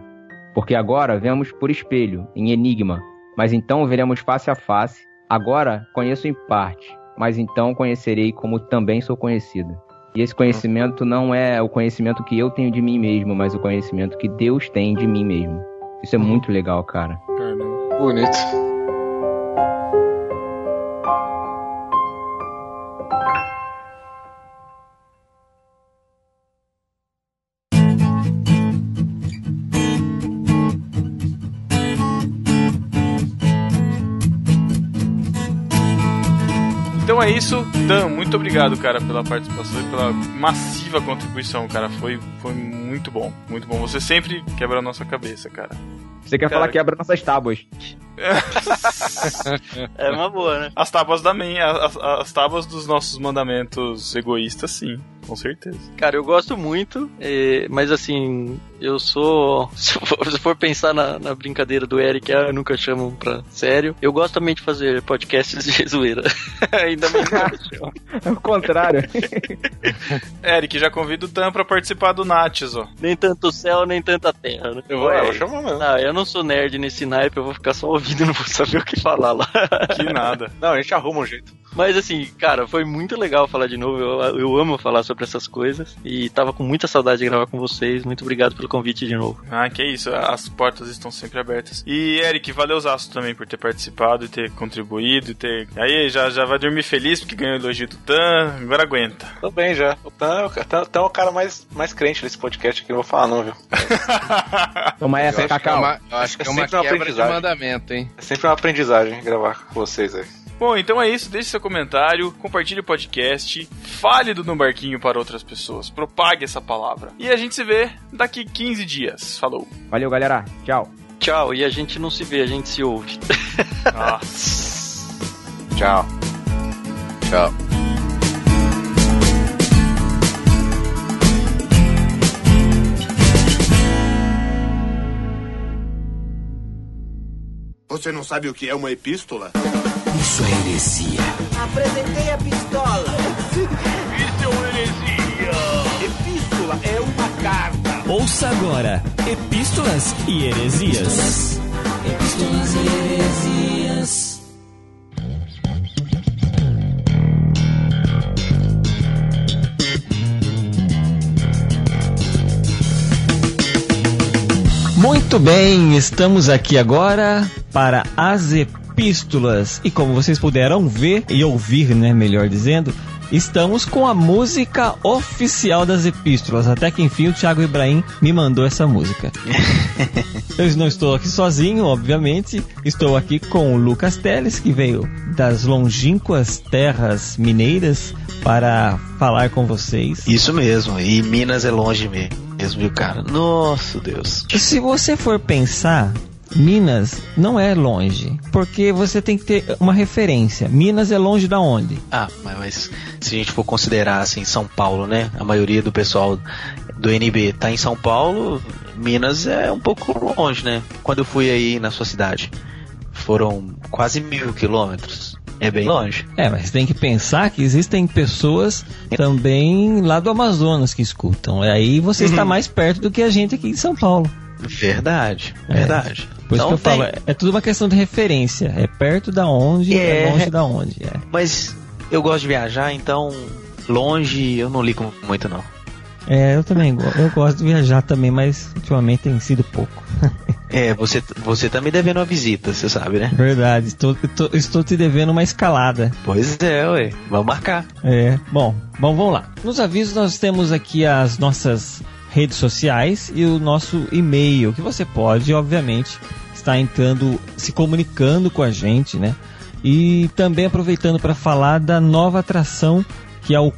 Porque agora vemos por espelho, em enigma, mas então veremos face a face. Agora conheço em parte, mas então conhecerei como também sou conhecido. E esse conhecimento não é o conhecimento que eu tenho de mim mesmo, mas o conhecimento que Deus tem de mim mesmo. Isso é muito legal, cara. Bonito. Dan, muito obrigado, cara, pela participação e pela massiva contribuição, cara. Foi, foi muito bom, muito bom. Você sempre quebra a nossa cabeça, cara. Você quer Cara, falar quebra nossas tábuas. É uma boa, né? As tábuas da men, as, as tábuas dos nossos mandamentos egoístas, sim, com certeza. Cara, eu gosto muito, eh, mas assim, eu sou. Se for, se eu for pensar na, na brincadeira do Eric, ah, eu nunca chamo pra sério. Eu gosto também de fazer podcasts de zoeira. Ainda bem que eu chamo. É o contrário. Eric, já convido o Dan pra participar do Nats, ó. Nem tanto o céu, nem tanta terra, né? Eu vou, eu vou chamar mesmo. Não, eu não sou nerd nesse naipe, eu vou ficar só ouvindo e não vou saber o que falar lá. Que nada. Não, a gente arruma um jeito. Mas assim, cara, foi muito legal falar de novo. Eu, eu amo falar sobre essas coisas. E tava com muita saudade de gravar com vocês. Muito obrigado pelo convite de novo. Ah, que isso, as portas estão sempre abertas. E Eric, valeu Zaço também por ter participado e ter contribuído e ter. Aí já, já vai dormir feliz porque ganhou o elogio do Dan, agora aguenta. Tô bem já. O Tan, Tan, Tan é o cara mais, mais crente desse podcast aqui, não vou falar não, viu? Toma Eu essa, acho que é Cacau. uma, eu acho que é uma sempre uma quebra de aprendizagem. mandamento, hein? É sempre uma aprendizagem gravar com vocês aí. Bom, então é isso. Deixe seu comentário, compartilhe o podcast, fale do No Barquinho para outras pessoas, propague essa palavra. E a gente se vê daqui 15 dias. Falou. Valeu, galera. Tchau. Tchau, e a gente não se vê, a gente se ouve. Nossa. Tchau. Tchau. Você não sabe o que é uma epístola? Isso é heresia. Apresentei a pistola. Isso é uma heresia! Epístola é uma carta. Ouça agora Epístolas e Heresias. Epístolas e Heresias. Muito bem, estamos aqui agora para as epístolas. E como vocês puderam ver e ouvir, né, melhor dizendo, estamos com a música oficial das epístolas. Até que enfim o Thiago Ibrahim me mandou essa música. Eu não estou aqui sozinho, obviamente. Estou aqui com o Lucas Teles, que veio das longínquas terras mineiras para falar com vocês. Isso mesmo, e Minas é longe mesmo, viu, cara? Nossa, Deus. Se você for pensar, Minas não é longe, porque você tem que ter uma referência. Minas é longe da onde? Ah, mas, se a gente for considerar assim, São Paulo, né? A maioria do pessoal do NB tá em São Paulo, Minas é um pouco longe, né? Quando eu fui aí na sua cidade, foram quase mil quilômetros. É bem longe. É, mas tem que pensar que existem pessoas também lá do Amazonas que escutam. E aí você está mais perto do que a gente aqui em São Paulo. Verdade, É. Por isso Então que eu falo, tem- é, é tudo uma questão de referência. É perto da onde, é, É. longe da onde. É. Mas eu gosto de viajar, então longe eu não ligo muito não. É, eu também eu gosto de viajar também, mas ultimamente tem sido pouco. É, você, você tá me devendo uma visita, você sabe, né? Verdade, estou, estou, estou te devendo uma escalada. Pois é, ué. Vamos marcar. É, bom, bom, vamos lá. Nos avisos nós temos aqui as nossas redes sociais e o nosso e-mail, que você pode, obviamente, estar entrando, se comunicando com a gente, né? E também aproveitando para falar da nova atração que é o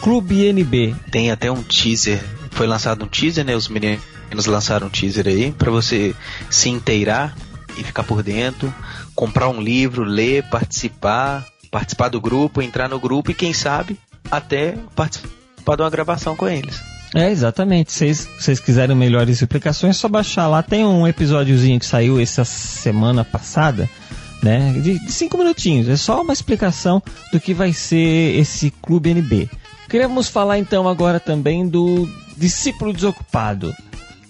Clube NB. Tem até um teaser. Foi lançado um teaser, né? Os meninos lançaram um teaser aí pra você se inteirar e ficar por dentro, comprar um livro, ler, participar, participar do grupo, entrar no grupo e quem sabe até participar de uma gravação com eles. É, exatamente. Se vocês- se vocês quiserem melhores explicações, é só baixar lá. Tem um episódiozinho que saiu essa semana passada, né? De, de cinco minutinhos. É só uma explicação do que vai ser esse Clube NB. Queremos falar então agora também do discípulo desocupado.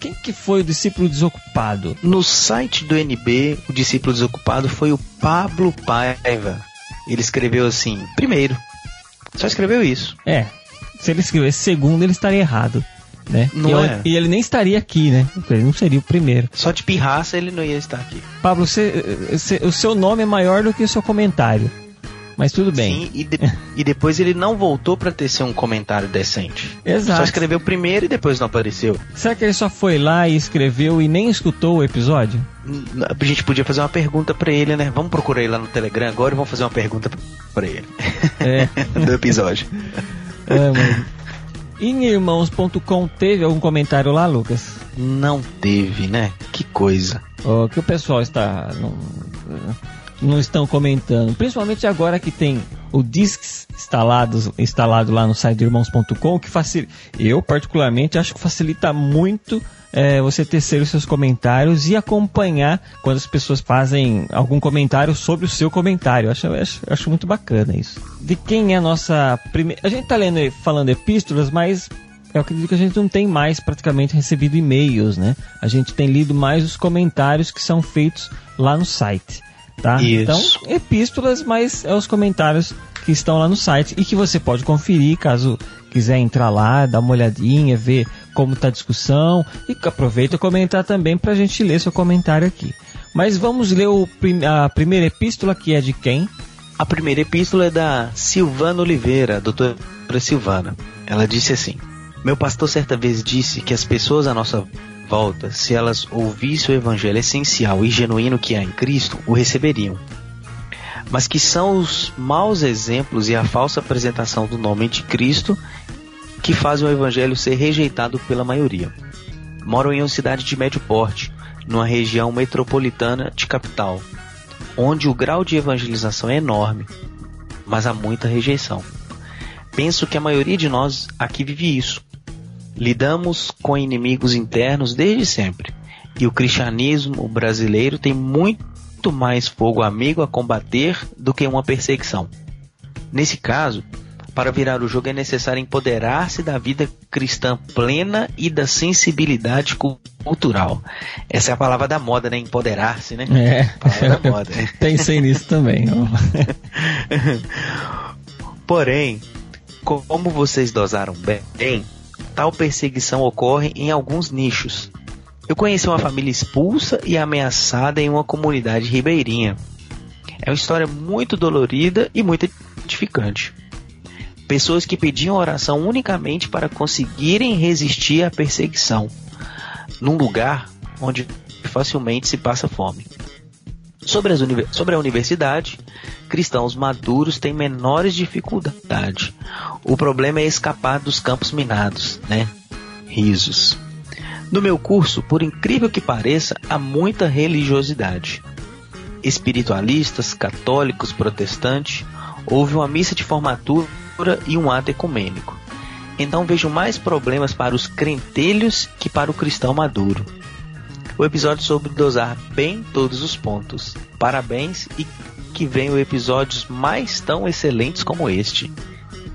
Quem que foi o discípulo desocupado? No site do NB, o discípulo desocupado foi o Pablo Paiva. Ele escreveu assim: primeiro, só escreveu isso. É, se ele escrevesse segundo, ele estaria errado, né? E, é? e ele nem estaria aqui, né? Ele não seria o primeiro. Só de pirraça ele não ia estar aqui. Pablo, você- você- o seu nome é maior do que o seu comentário. Mas tudo bem. Sim, e, de- e depois ele não voltou pra tecer um comentário decente. Exato. Só escreveu primeiro e depois não apareceu. Será que ele só foi lá e escreveu e nem escutou o episódio? A gente podia fazer uma pergunta pra ele, né? Vamos procurar ele lá no Telegram agora e vamos fazer uma pergunta pra ele. É. do episódio. É, irmãos.com teve algum comentário lá, Lucas? Não teve, né? Que coisa. O que o pessoal está. Não, não estão comentando. Principalmente agora que tem o Discs instalado, instalado lá no site do irmãos.com, que facilita. Eu, particularmente, acho que facilita muito é, você tecer os seus comentários e acompanhar quando as pessoas fazem algum comentário sobre o seu comentário. Acho, acho, acho muito bacana isso. De quem é a nossa primeira. A gente tá lendo, falando epístolas, mas eu acredito que a gente não tem mais praticamente recebido e-mails, né? A gente tem lido mais os comentários que são feitos lá no site, tá? Isso. Então, epístolas, mas é os comentários que estão lá no site e que você pode conferir caso quiser entrar lá, dar uma olhadinha, ver como tá a discussão e aproveita e comentar também pra gente ler seu comentário aqui. Mas vamos ler prim- a primeira epístola que é de quem? A primeira epístola é da Silvana Oliveira, a doutora Silvana. Ela disse assim: Meu pastor certa vez disse que as pessoas à nossa volta, se elas ouvissem o evangelho essencial e genuíno que há em Cristo, o receberiam. Mas que são os maus exemplos e a falsa apresentação do nome de Cristo que fazem o evangelho ser rejeitado pela maioria. Moram em uma cidade de médio porte, numa região metropolitana de capital, onde o grau de evangelização é enorme, mas há muita rejeição. Penso que a maioria de nós aqui vive isso. Lidamos com inimigos internos desde sempre, e o cristianismo brasileiro tem muito mais fogo amigo a combater do que uma perseguição. Nesse caso, para virar o jogo é necessário empoderar-se da vida cristã plena e da sensibilidade cu- cultural. Essa é a palavra da moda, né? Empoderar-se, né? É, Palavra da moda. pensei nisso também. Porém, como vocês dosaram bem, tal perseguição ocorre em alguns nichos. Eu conheci uma família expulsa e ameaçada em uma comunidade ribeirinha. É uma história muito dolorida e muito edificante. Pessoas que pediam oração unicamente para conseguirem resistir à perseguição, num lugar onde facilmente se passa fome. Sobre, as sobre a universidade, cristãos maduros têm menores dificuldades. O problema é escapar dos campos minados, né? Risos. No meu curso, por incrível que pareça, há muita religiosidade. Espiritualistas, católicos, protestantes, houve uma missa de formatura e um ato ecumênico. Então vejo mais problemas para os crentelhos que para o cristão maduro. O episódio soube dosar bem todos os pontos. Parabéns e que venham episódios mais tão excelentes como este.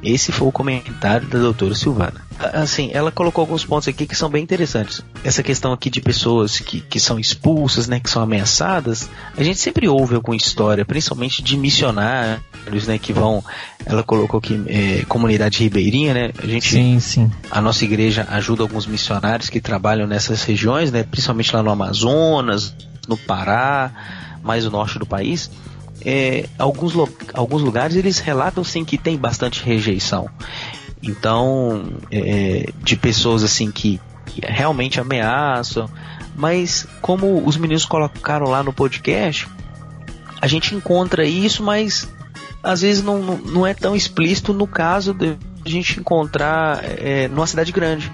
Esse foi o comentário da doutora Silvana. Assim, ela colocou alguns pontos aqui que são bem interessantes. Essa questão aqui de pessoas que, que são expulsas, né, que são ameaçadas, a gente sempre ouve alguma história, principalmente de missionários, né, que vão. Ela colocou aqui é, comunidade ribeirinha, né? A gente Sim, sim. a nossa igreja ajuda alguns missionários que trabalham nessas regiões, né, principalmente lá no Amazonas, no Pará, mais o norte do país. É, alguns, alguns lugares eles relatam sim que tem bastante rejeição. Então, é, de pessoas assim que realmente ameaçam, mas como os meninos colocaram lá no podcast, a gente encontra isso, mas às vezes não, não, não é tão explícito no caso de a gente encontrar é, numa cidade grande.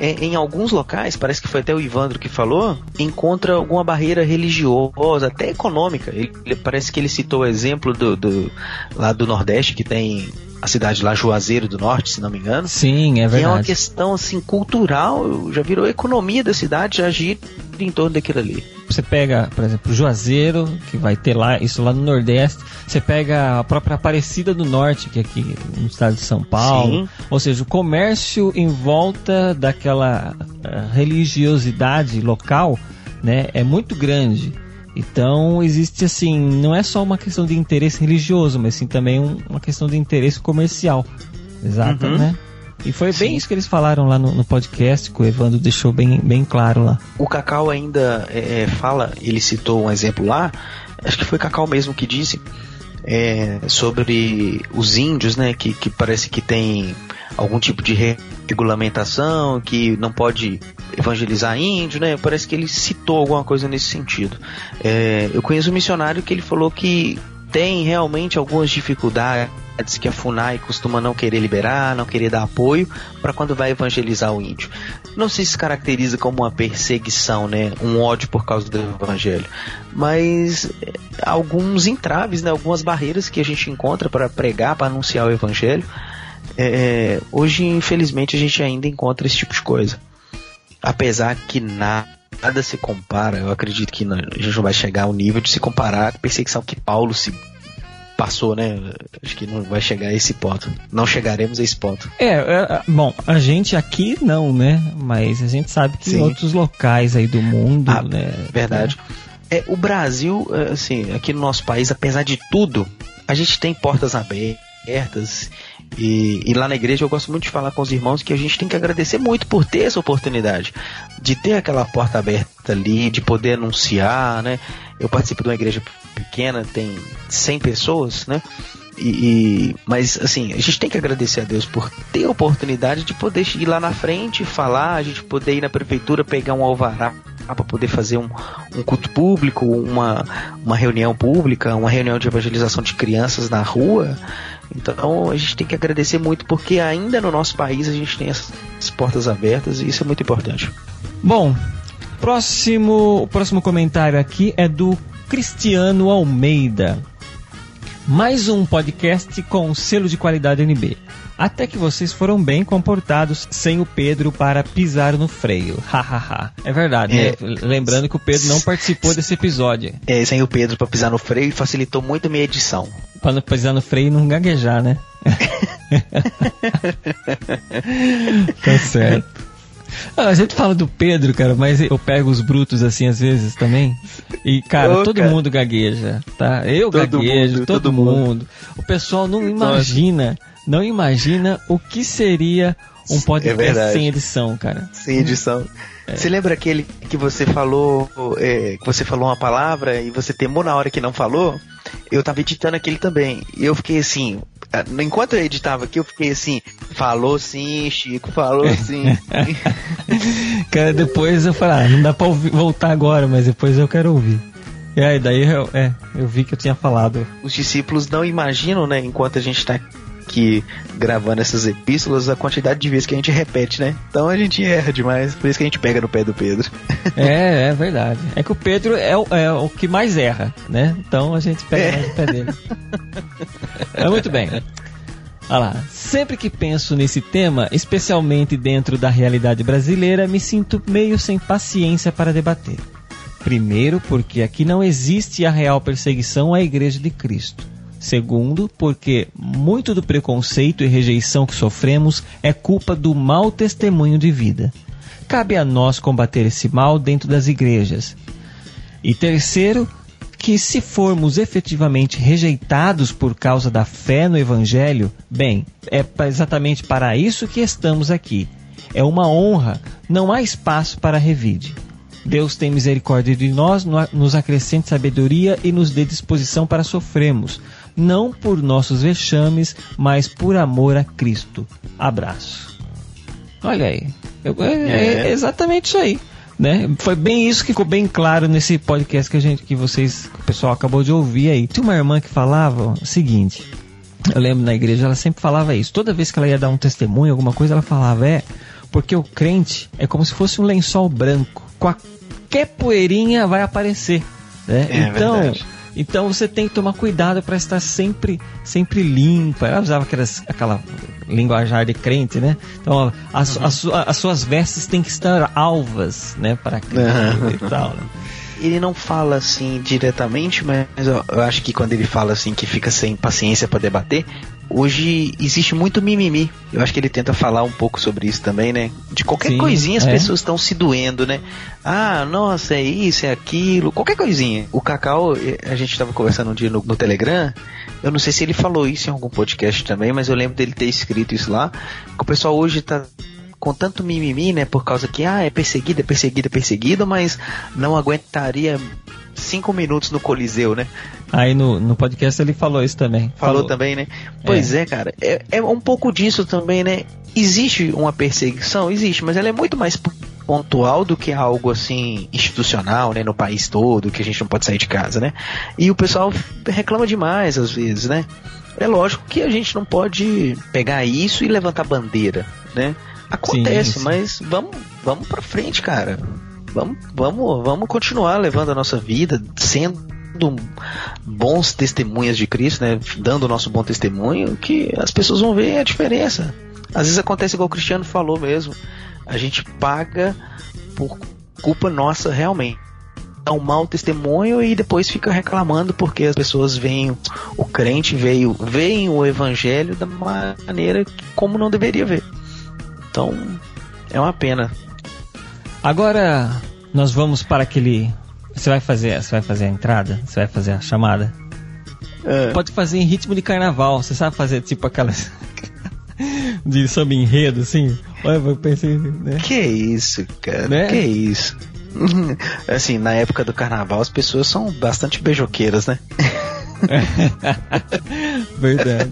É, em alguns locais, parece que foi até o Ivandro que falou, encontra alguma barreira religiosa, até econômica. Ele, ele- parece que ele citou o exemplo do, do- lá do Nordeste, que tem a cidade lá Juazeiro do Norte, se não me engano. Sim, é Que é uma verdade. questão assim cultural, já virou economia da cidade, já gira em torno daquilo ali. Você pega, por exemplo, Juazeiro, que vai ter lá, isso lá no Nordeste. Você pega a própria Aparecida do Norte, que é aqui no estado de São Paulo. Sim. Ou seja, o comércio em volta daquela eh, religiosidade local, né, é muito grande. Então existe assim, não é só uma questão de interesse religioso, mas sim também um- uma questão de interesse comercial. Exato, Uhum. né? E foi bem Sim. isso que eles falaram lá no, no podcast, que o Evandro deixou bem, bem claro lá. O Cacau ainda é, é, fala, ele citou um exemplo lá, acho que foi Cacau mesmo que disse, é, sobre os índios, né, que, que parece que tem algum tipo de re- regulamentação, que não pode evangelizar índio, né, parece que ele citou alguma coisa nesse sentido. É, eu conheço um missionário que ele falou que tem realmente algumas dificuldades que a FUNAI costuma não querer liberar, não querer dar apoio para quando vai evangelizar o índio. Não se se caracteriza como uma perseguição, né, um ódio por causa do evangelho, mas é, alguns entraves, né, algumas barreiras que a gente encontra para pregar, para anunciar o evangelho. É, hoje, infelizmente, a gente ainda encontra esse tipo de coisa. Apesar que nada se compara, eu acredito que a gente não vai chegar ao nível de se comparar à perseguição que Paulo se passou, né? Acho que não vai chegar a esse ponto. Não chegaremos a esse ponto. É, é, bom, a gente aqui não, né? Mas a gente sabe que em Sim. outros locais aí do mundo, Ah, né? Verdade. É, o Brasil, é, assim, aqui no nosso país, apesar de tudo, a gente tem portas abertas. E, e lá na igreja eu gosto muito de falar com os irmãos que a gente tem que agradecer muito por ter essa oportunidade. De ter aquela porta aberta ali, de poder anunciar, né? Eu participo de uma igreja pequena, tem 100 pessoas, né? E, e- mas assim, a gente tem que agradecer a Deus por ter a oportunidade de poder ir lá na frente, falar, a gente poder ir na prefeitura pegar um alvará para poder fazer um, um culto público, uma, uma reunião pública, uma reunião de evangelização de crianças na rua. Então a gente tem que agradecer muito porque ainda no nosso país a gente tem essas portas abertas e isso é muito importante. Bom, próximo, o próximo comentário aqui é do Cristiano Almeida. Mais um podcast com selo de qualidade NB. Até que vocês foram bem comportados sem o Pedro para pisar no freio. Hahaha. é verdade, É. né? Lembrando que o Pedro não participou desse episódio. É, sem o Pedro para pisar no freio facilitou muito a minha edição. Pra não pisar no freio e não gaguejar, né? tá certo. Ah, a gente fala do Pedro, cara, mas eu pego os brutos assim às vezes também. E, cara, todo cara. mundo gagueja, tá? Eu Todo gaguejo, mundo, todo, todo mundo. mundo. O pessoal não imagina, não imagina o que seria um podcast verdade. sem edição, cara. Sem edição. Você lembra aquele que você falou, é, que você falou uma palavra e você temou na hora que não falou? Eu tava editando aquele também. E eu fiquei assim, ah, enquanto eu editava aqui, eu fiquei assim, falou sim, Chico, falou sim. Cara, depois eu falo, ah, não dá pra ouvir- voltar agora, mas depois eu quero ouvir. E aí, daí eu, é, eu vi que eu tinha falado. Os discípulos não imaginam, né, enquanto a gente tá aqui gravando essas epístolas, a quantidade de vezes que a gente repete, né? Então a gente erra demais, por isso que a gente pega no pé do Pedro. É, é verdade. É que o Pedro é, o- é o que mais erra, né? Então a gente pega É. mais no pé dele. Mas muito bem. Olha lá. Sempre que penso nesse tema, especialmente dentro da realidade brasileira, me sinto meio sem paciência para debater. Primeiro, porque aqui não existe a real perseguição à Igreja de Cristo. Segundo, porque muito do preconceito e rejeição que sofremos é culpa do mau testemunho de vida. Cabe a nós combater esse mal dentro das igrejas. E terceiro, que se formos efetivamente rejeitados por causa da fé no Evangelho, bem, é exatamente para isso que estamos aqui. É uma honra, não há espaço para revide. Deus tem misericórdia de nós, no- nos acrescente sabedoria e nos dê disposição para sofrermos, não por nossos vexames, mas por amor a Cristo. Abraço. Olha aí, Eu- é, é É. exatamente isso aí. Né? Foi bem isso que ficou bem claro nesse podcast que a gente, que vocês, que o pessoal acabou de ouvir aí. Tinha uma irmã que falava o seguinte. Eu lembro na igreja, ela sempre falava isso. Toda vez que ela ia dar um testemunho, alguma coisa, ela falava, é, porque o crente é como se fosse um lençol branco. Qualquer poeirinha vai aparecer. Né? É então, verdade. Então você tem que tomar cuidado para estar sempre, sempre limpa. Ela usava aquelas, aquela linguajar de crente, né? Então, as, as, sua- as suas vestes têm que estar alvas, né? Para Cristo Aham. e tal. né? Ele não fala assim diretamente, mas eu, eu acho que quando ele fala assim que fica sem paciência pra debater, hoje existe muito mimimi. Eu acho que ele tenta falar um pouco sobre isso também, né? De qualquer Sim, coisinha as é. pessoas estão se doendo, né? Ah, nossa, é isso, é aquilo, qualquer coisinha. O Cacau, eh, a gente tava conversando um dia no, no Telegram, eu não sei se ele falou isso em algum podcast também, mas eu lembro dele ter escrito isso lá, que o pessoal hoje tá com tanto mimimi, né? Por causa que, ah, é perseguido, é perseguido, é perseguido, mas não aguentaria cinco minutos no Coliseu, né? Aí no, no podcast ele falou isso também. Falou, também, né? Pois é, cara. É, é um pouco disso também, né? Existe uma perseguição? Existe, mas ela é muito mais pontual do que algo assim institucional, né? No país todo, que a gente não pode sair de casa, né? E o pessoal reclama demais às vezes, né? É lógico que a gente não pode pegar isso e levantar bandeira, né? Acontece, Sim, sim. mas vamos, vamos pra frente, cara. Vamos, vamos, vamos continuar levando a nossa vida, sendo bons testemunhas de Cristo, né? Dando o nosso bom testemunho, que as pessoas vão ver a diferença. Às vezes acontece igual o Cristiano falou mesmo. A gente paga por culpa nossa realmente. Dá um mau testemunho e depois fica reclamando porque as pessoas veem o crente veio, veem o evangelho da maneira como não deveria ver. Então, é uma pena. Agora nós vamos para aquele. Você vai fazer, você vai fazer a entrada? Você vai fazer a chamada? Pode fazer em ritmo de carnaval. Você sabe fazer tipo aquelas de samba enredo assim? Olha, eu pensei, né? Que isso, cara? Né? Que isso? assim, na época do carnaval as pessoas são bastante beijoqueiras, né? Verdade.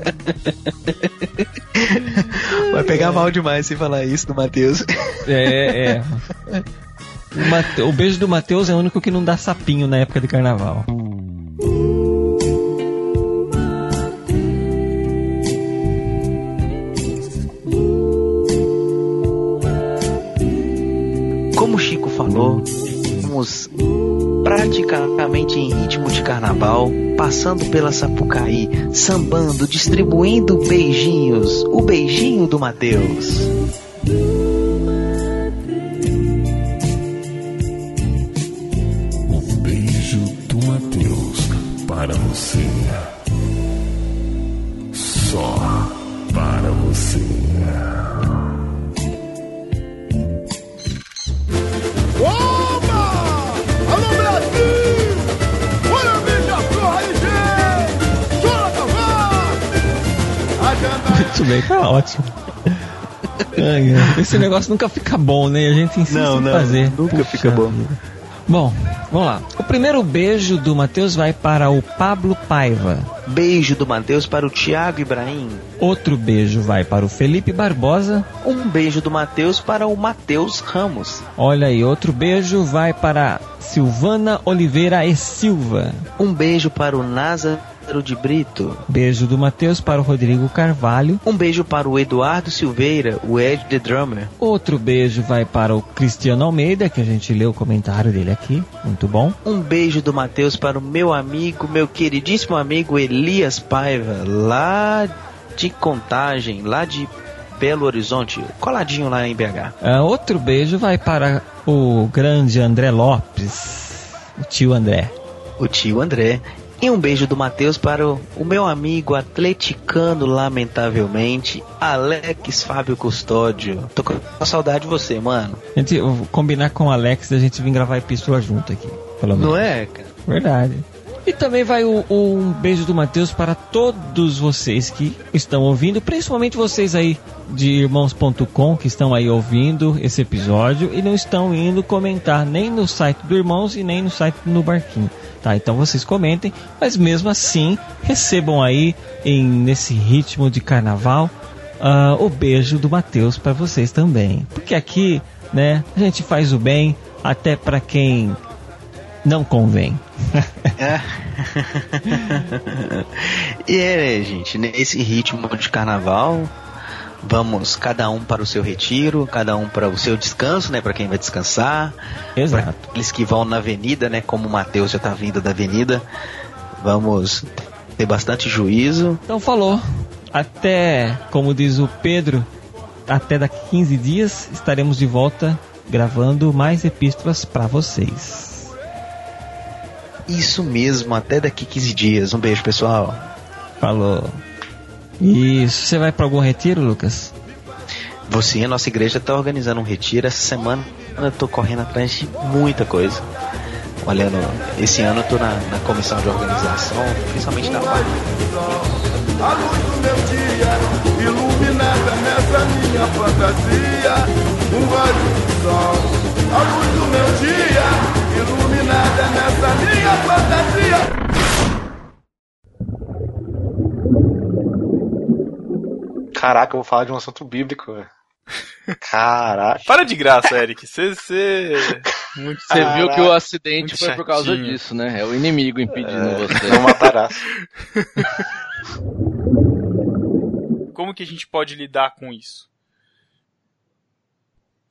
Vai pegar mal demais se falar isso do Matheus. É, é. O, Mate- o beijo do Matheus é o único que não dá sapinho na época de carnaval. Como o Chico falou, estamos praticamente em ritmo de carnaval, passando pela Sapucaí, sambando, distribuindo beijinhos. O beijinho do Matheus. Você. Só para você. Oba! Alô, Brasil! Olha a minha porra de gente! Chora, cavalo! Muito bem, tá ótimo. Esse negócio nunca fica bom, né? A gente insiste Não, em não, fazer. nunca Puxa fica bom. Bom, Vamos lá. O primeiro beijo do Matheus vai para o Pablo Paiva. Beijo do Matheus para o Thiago Ibrahim. Outro beijo vai para o Felipe Barbosa. Um beijo do Matheus para o Matheus Ramos. Olha aí, outro beijo vai para Silvana Oliveira e Silva. Um beijo para o Názaro de Brito. Beijo do Matheus para o Rodrigo Carvalho. Um beijo para o Eduardo Silveira, o Ed The Drummer. Outro beijo vai para o Cristiano Almeida, que a gente leu o comentário dele aqui. Muito bom. Um beijo do Matheus para o meu amigo, meu queridíssimo amigo Elias Paiva, lá de Contagem, lá de Belo Horizonte, coladinho lá em BH. Ah, outro beijo vai para o grande André Lopes, o tio André. O tio André. E um beijo do Matheus para o, o meu amigo atleticano, lamentavelmente, Alex Fábio Custódio. Tô com saudade de você, mano. A gente, combinar com o Alex a gente vir gravar epístola junto aqui. Pelo menos. Não é, cara? Verdade. E também vai o, o- um beijo do Matheus para todos vocês que estão ouvindo, principalmente vocês aí de irmãos.com que estão aí ouvindo esse episódio e não estão indo comentar nem no site do Irmãos e nem no site do Barquinho. Tá, então vocês comentem, mas mesmo assim recebam aí em nesse ritmo de carnaval ah, o beijo do Matheus para vocês também. Porque aqui, né, a gente faz o bem até para quem não convém. E é, gente, nesse ritmo de carnaval, vamos cada um para o seu retiro, cada um para o seu descanso, né, para quem vai descansar. Exato. Aqueles que vão na avenida, né, como o Matheus já tá vindo da avenida, vamos ter bastante juízo. Então falou. Até, como diz o Pedro, até daqui 15 dias estaremos de volta gravando mais epístolas para vocês. Isso mesmo, até daqui 15 dias. Um beijo, pessoal. Falou. Isso. Você vai para algum retiro, Lucas? Você, a nossa igreja tá organizando um retiro essa semana. Eu tô correndo atrás de muita coisa. Olhando, esse ano eu tô na, na comissão de organização, principalmente na parte. A luz do meu dia, iluminada nessa minha fantasia, um raio de sol. A luz do meu dia, iluminada nessa minha fantasia. Caraca, eu vou falar de um assunto bíblico, velho. Caraca. Para de graça, Eric. Você. Você muito Você viu que o Muito acidente foi por causa chatinho. disso, né? É o inimigo impedindo você. Não matarás. Como que a gente pode lidar com isso?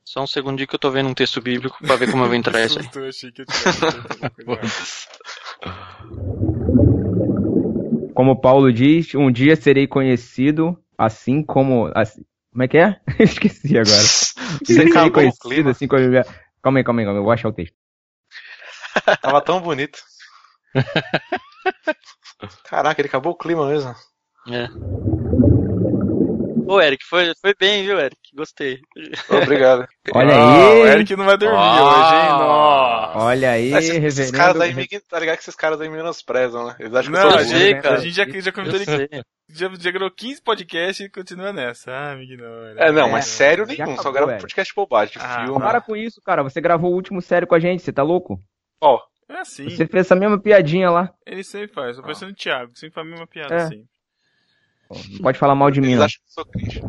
Só um segundinho que eu tô vendo um texto bíblico pra ver como eu vou entrar essa aí. Eu achei que eu tinha Como Paulo diz, um dia serei conhecido assim como. Assim, como é que é? Esqueci agora. Acabou o conhecido assim como. Calma aí, calma aí, calma aí, eu vou achar o texto. Tava tão bonito. Caraca, ele acabou o clima mesmo. É. Ô, Eric, foi, foi bem, viu, Eric? Gostei. Obrigado. Olha Ah, aí. O Eric não vai dormir hoje, hein? Nossa. Olha aí, Esses, esses reverendo. caras aí, me- tá ligado que esses caras aí me menosprezam, né? Eles acham que Não, eu a sou né? a gente já, já comentou Eu ele já, já gravou 15 podcasts e continua nessa. Ah, me ignora. É, não, É, mas sério já nenhum. Só acabou, gravo velho. podcast bobagem de Ah, filme. Para com isso, cara. Você gravou o último sério com a gente, você tá louco? Ó, É assim. Você fez essa mesma piadinha lá. Ele sempre faz. Tô parecendo o Thiago. Sempre faz a mesma piada É. assim. Não pode falar mal de mim, não. acham que eu sou cringe.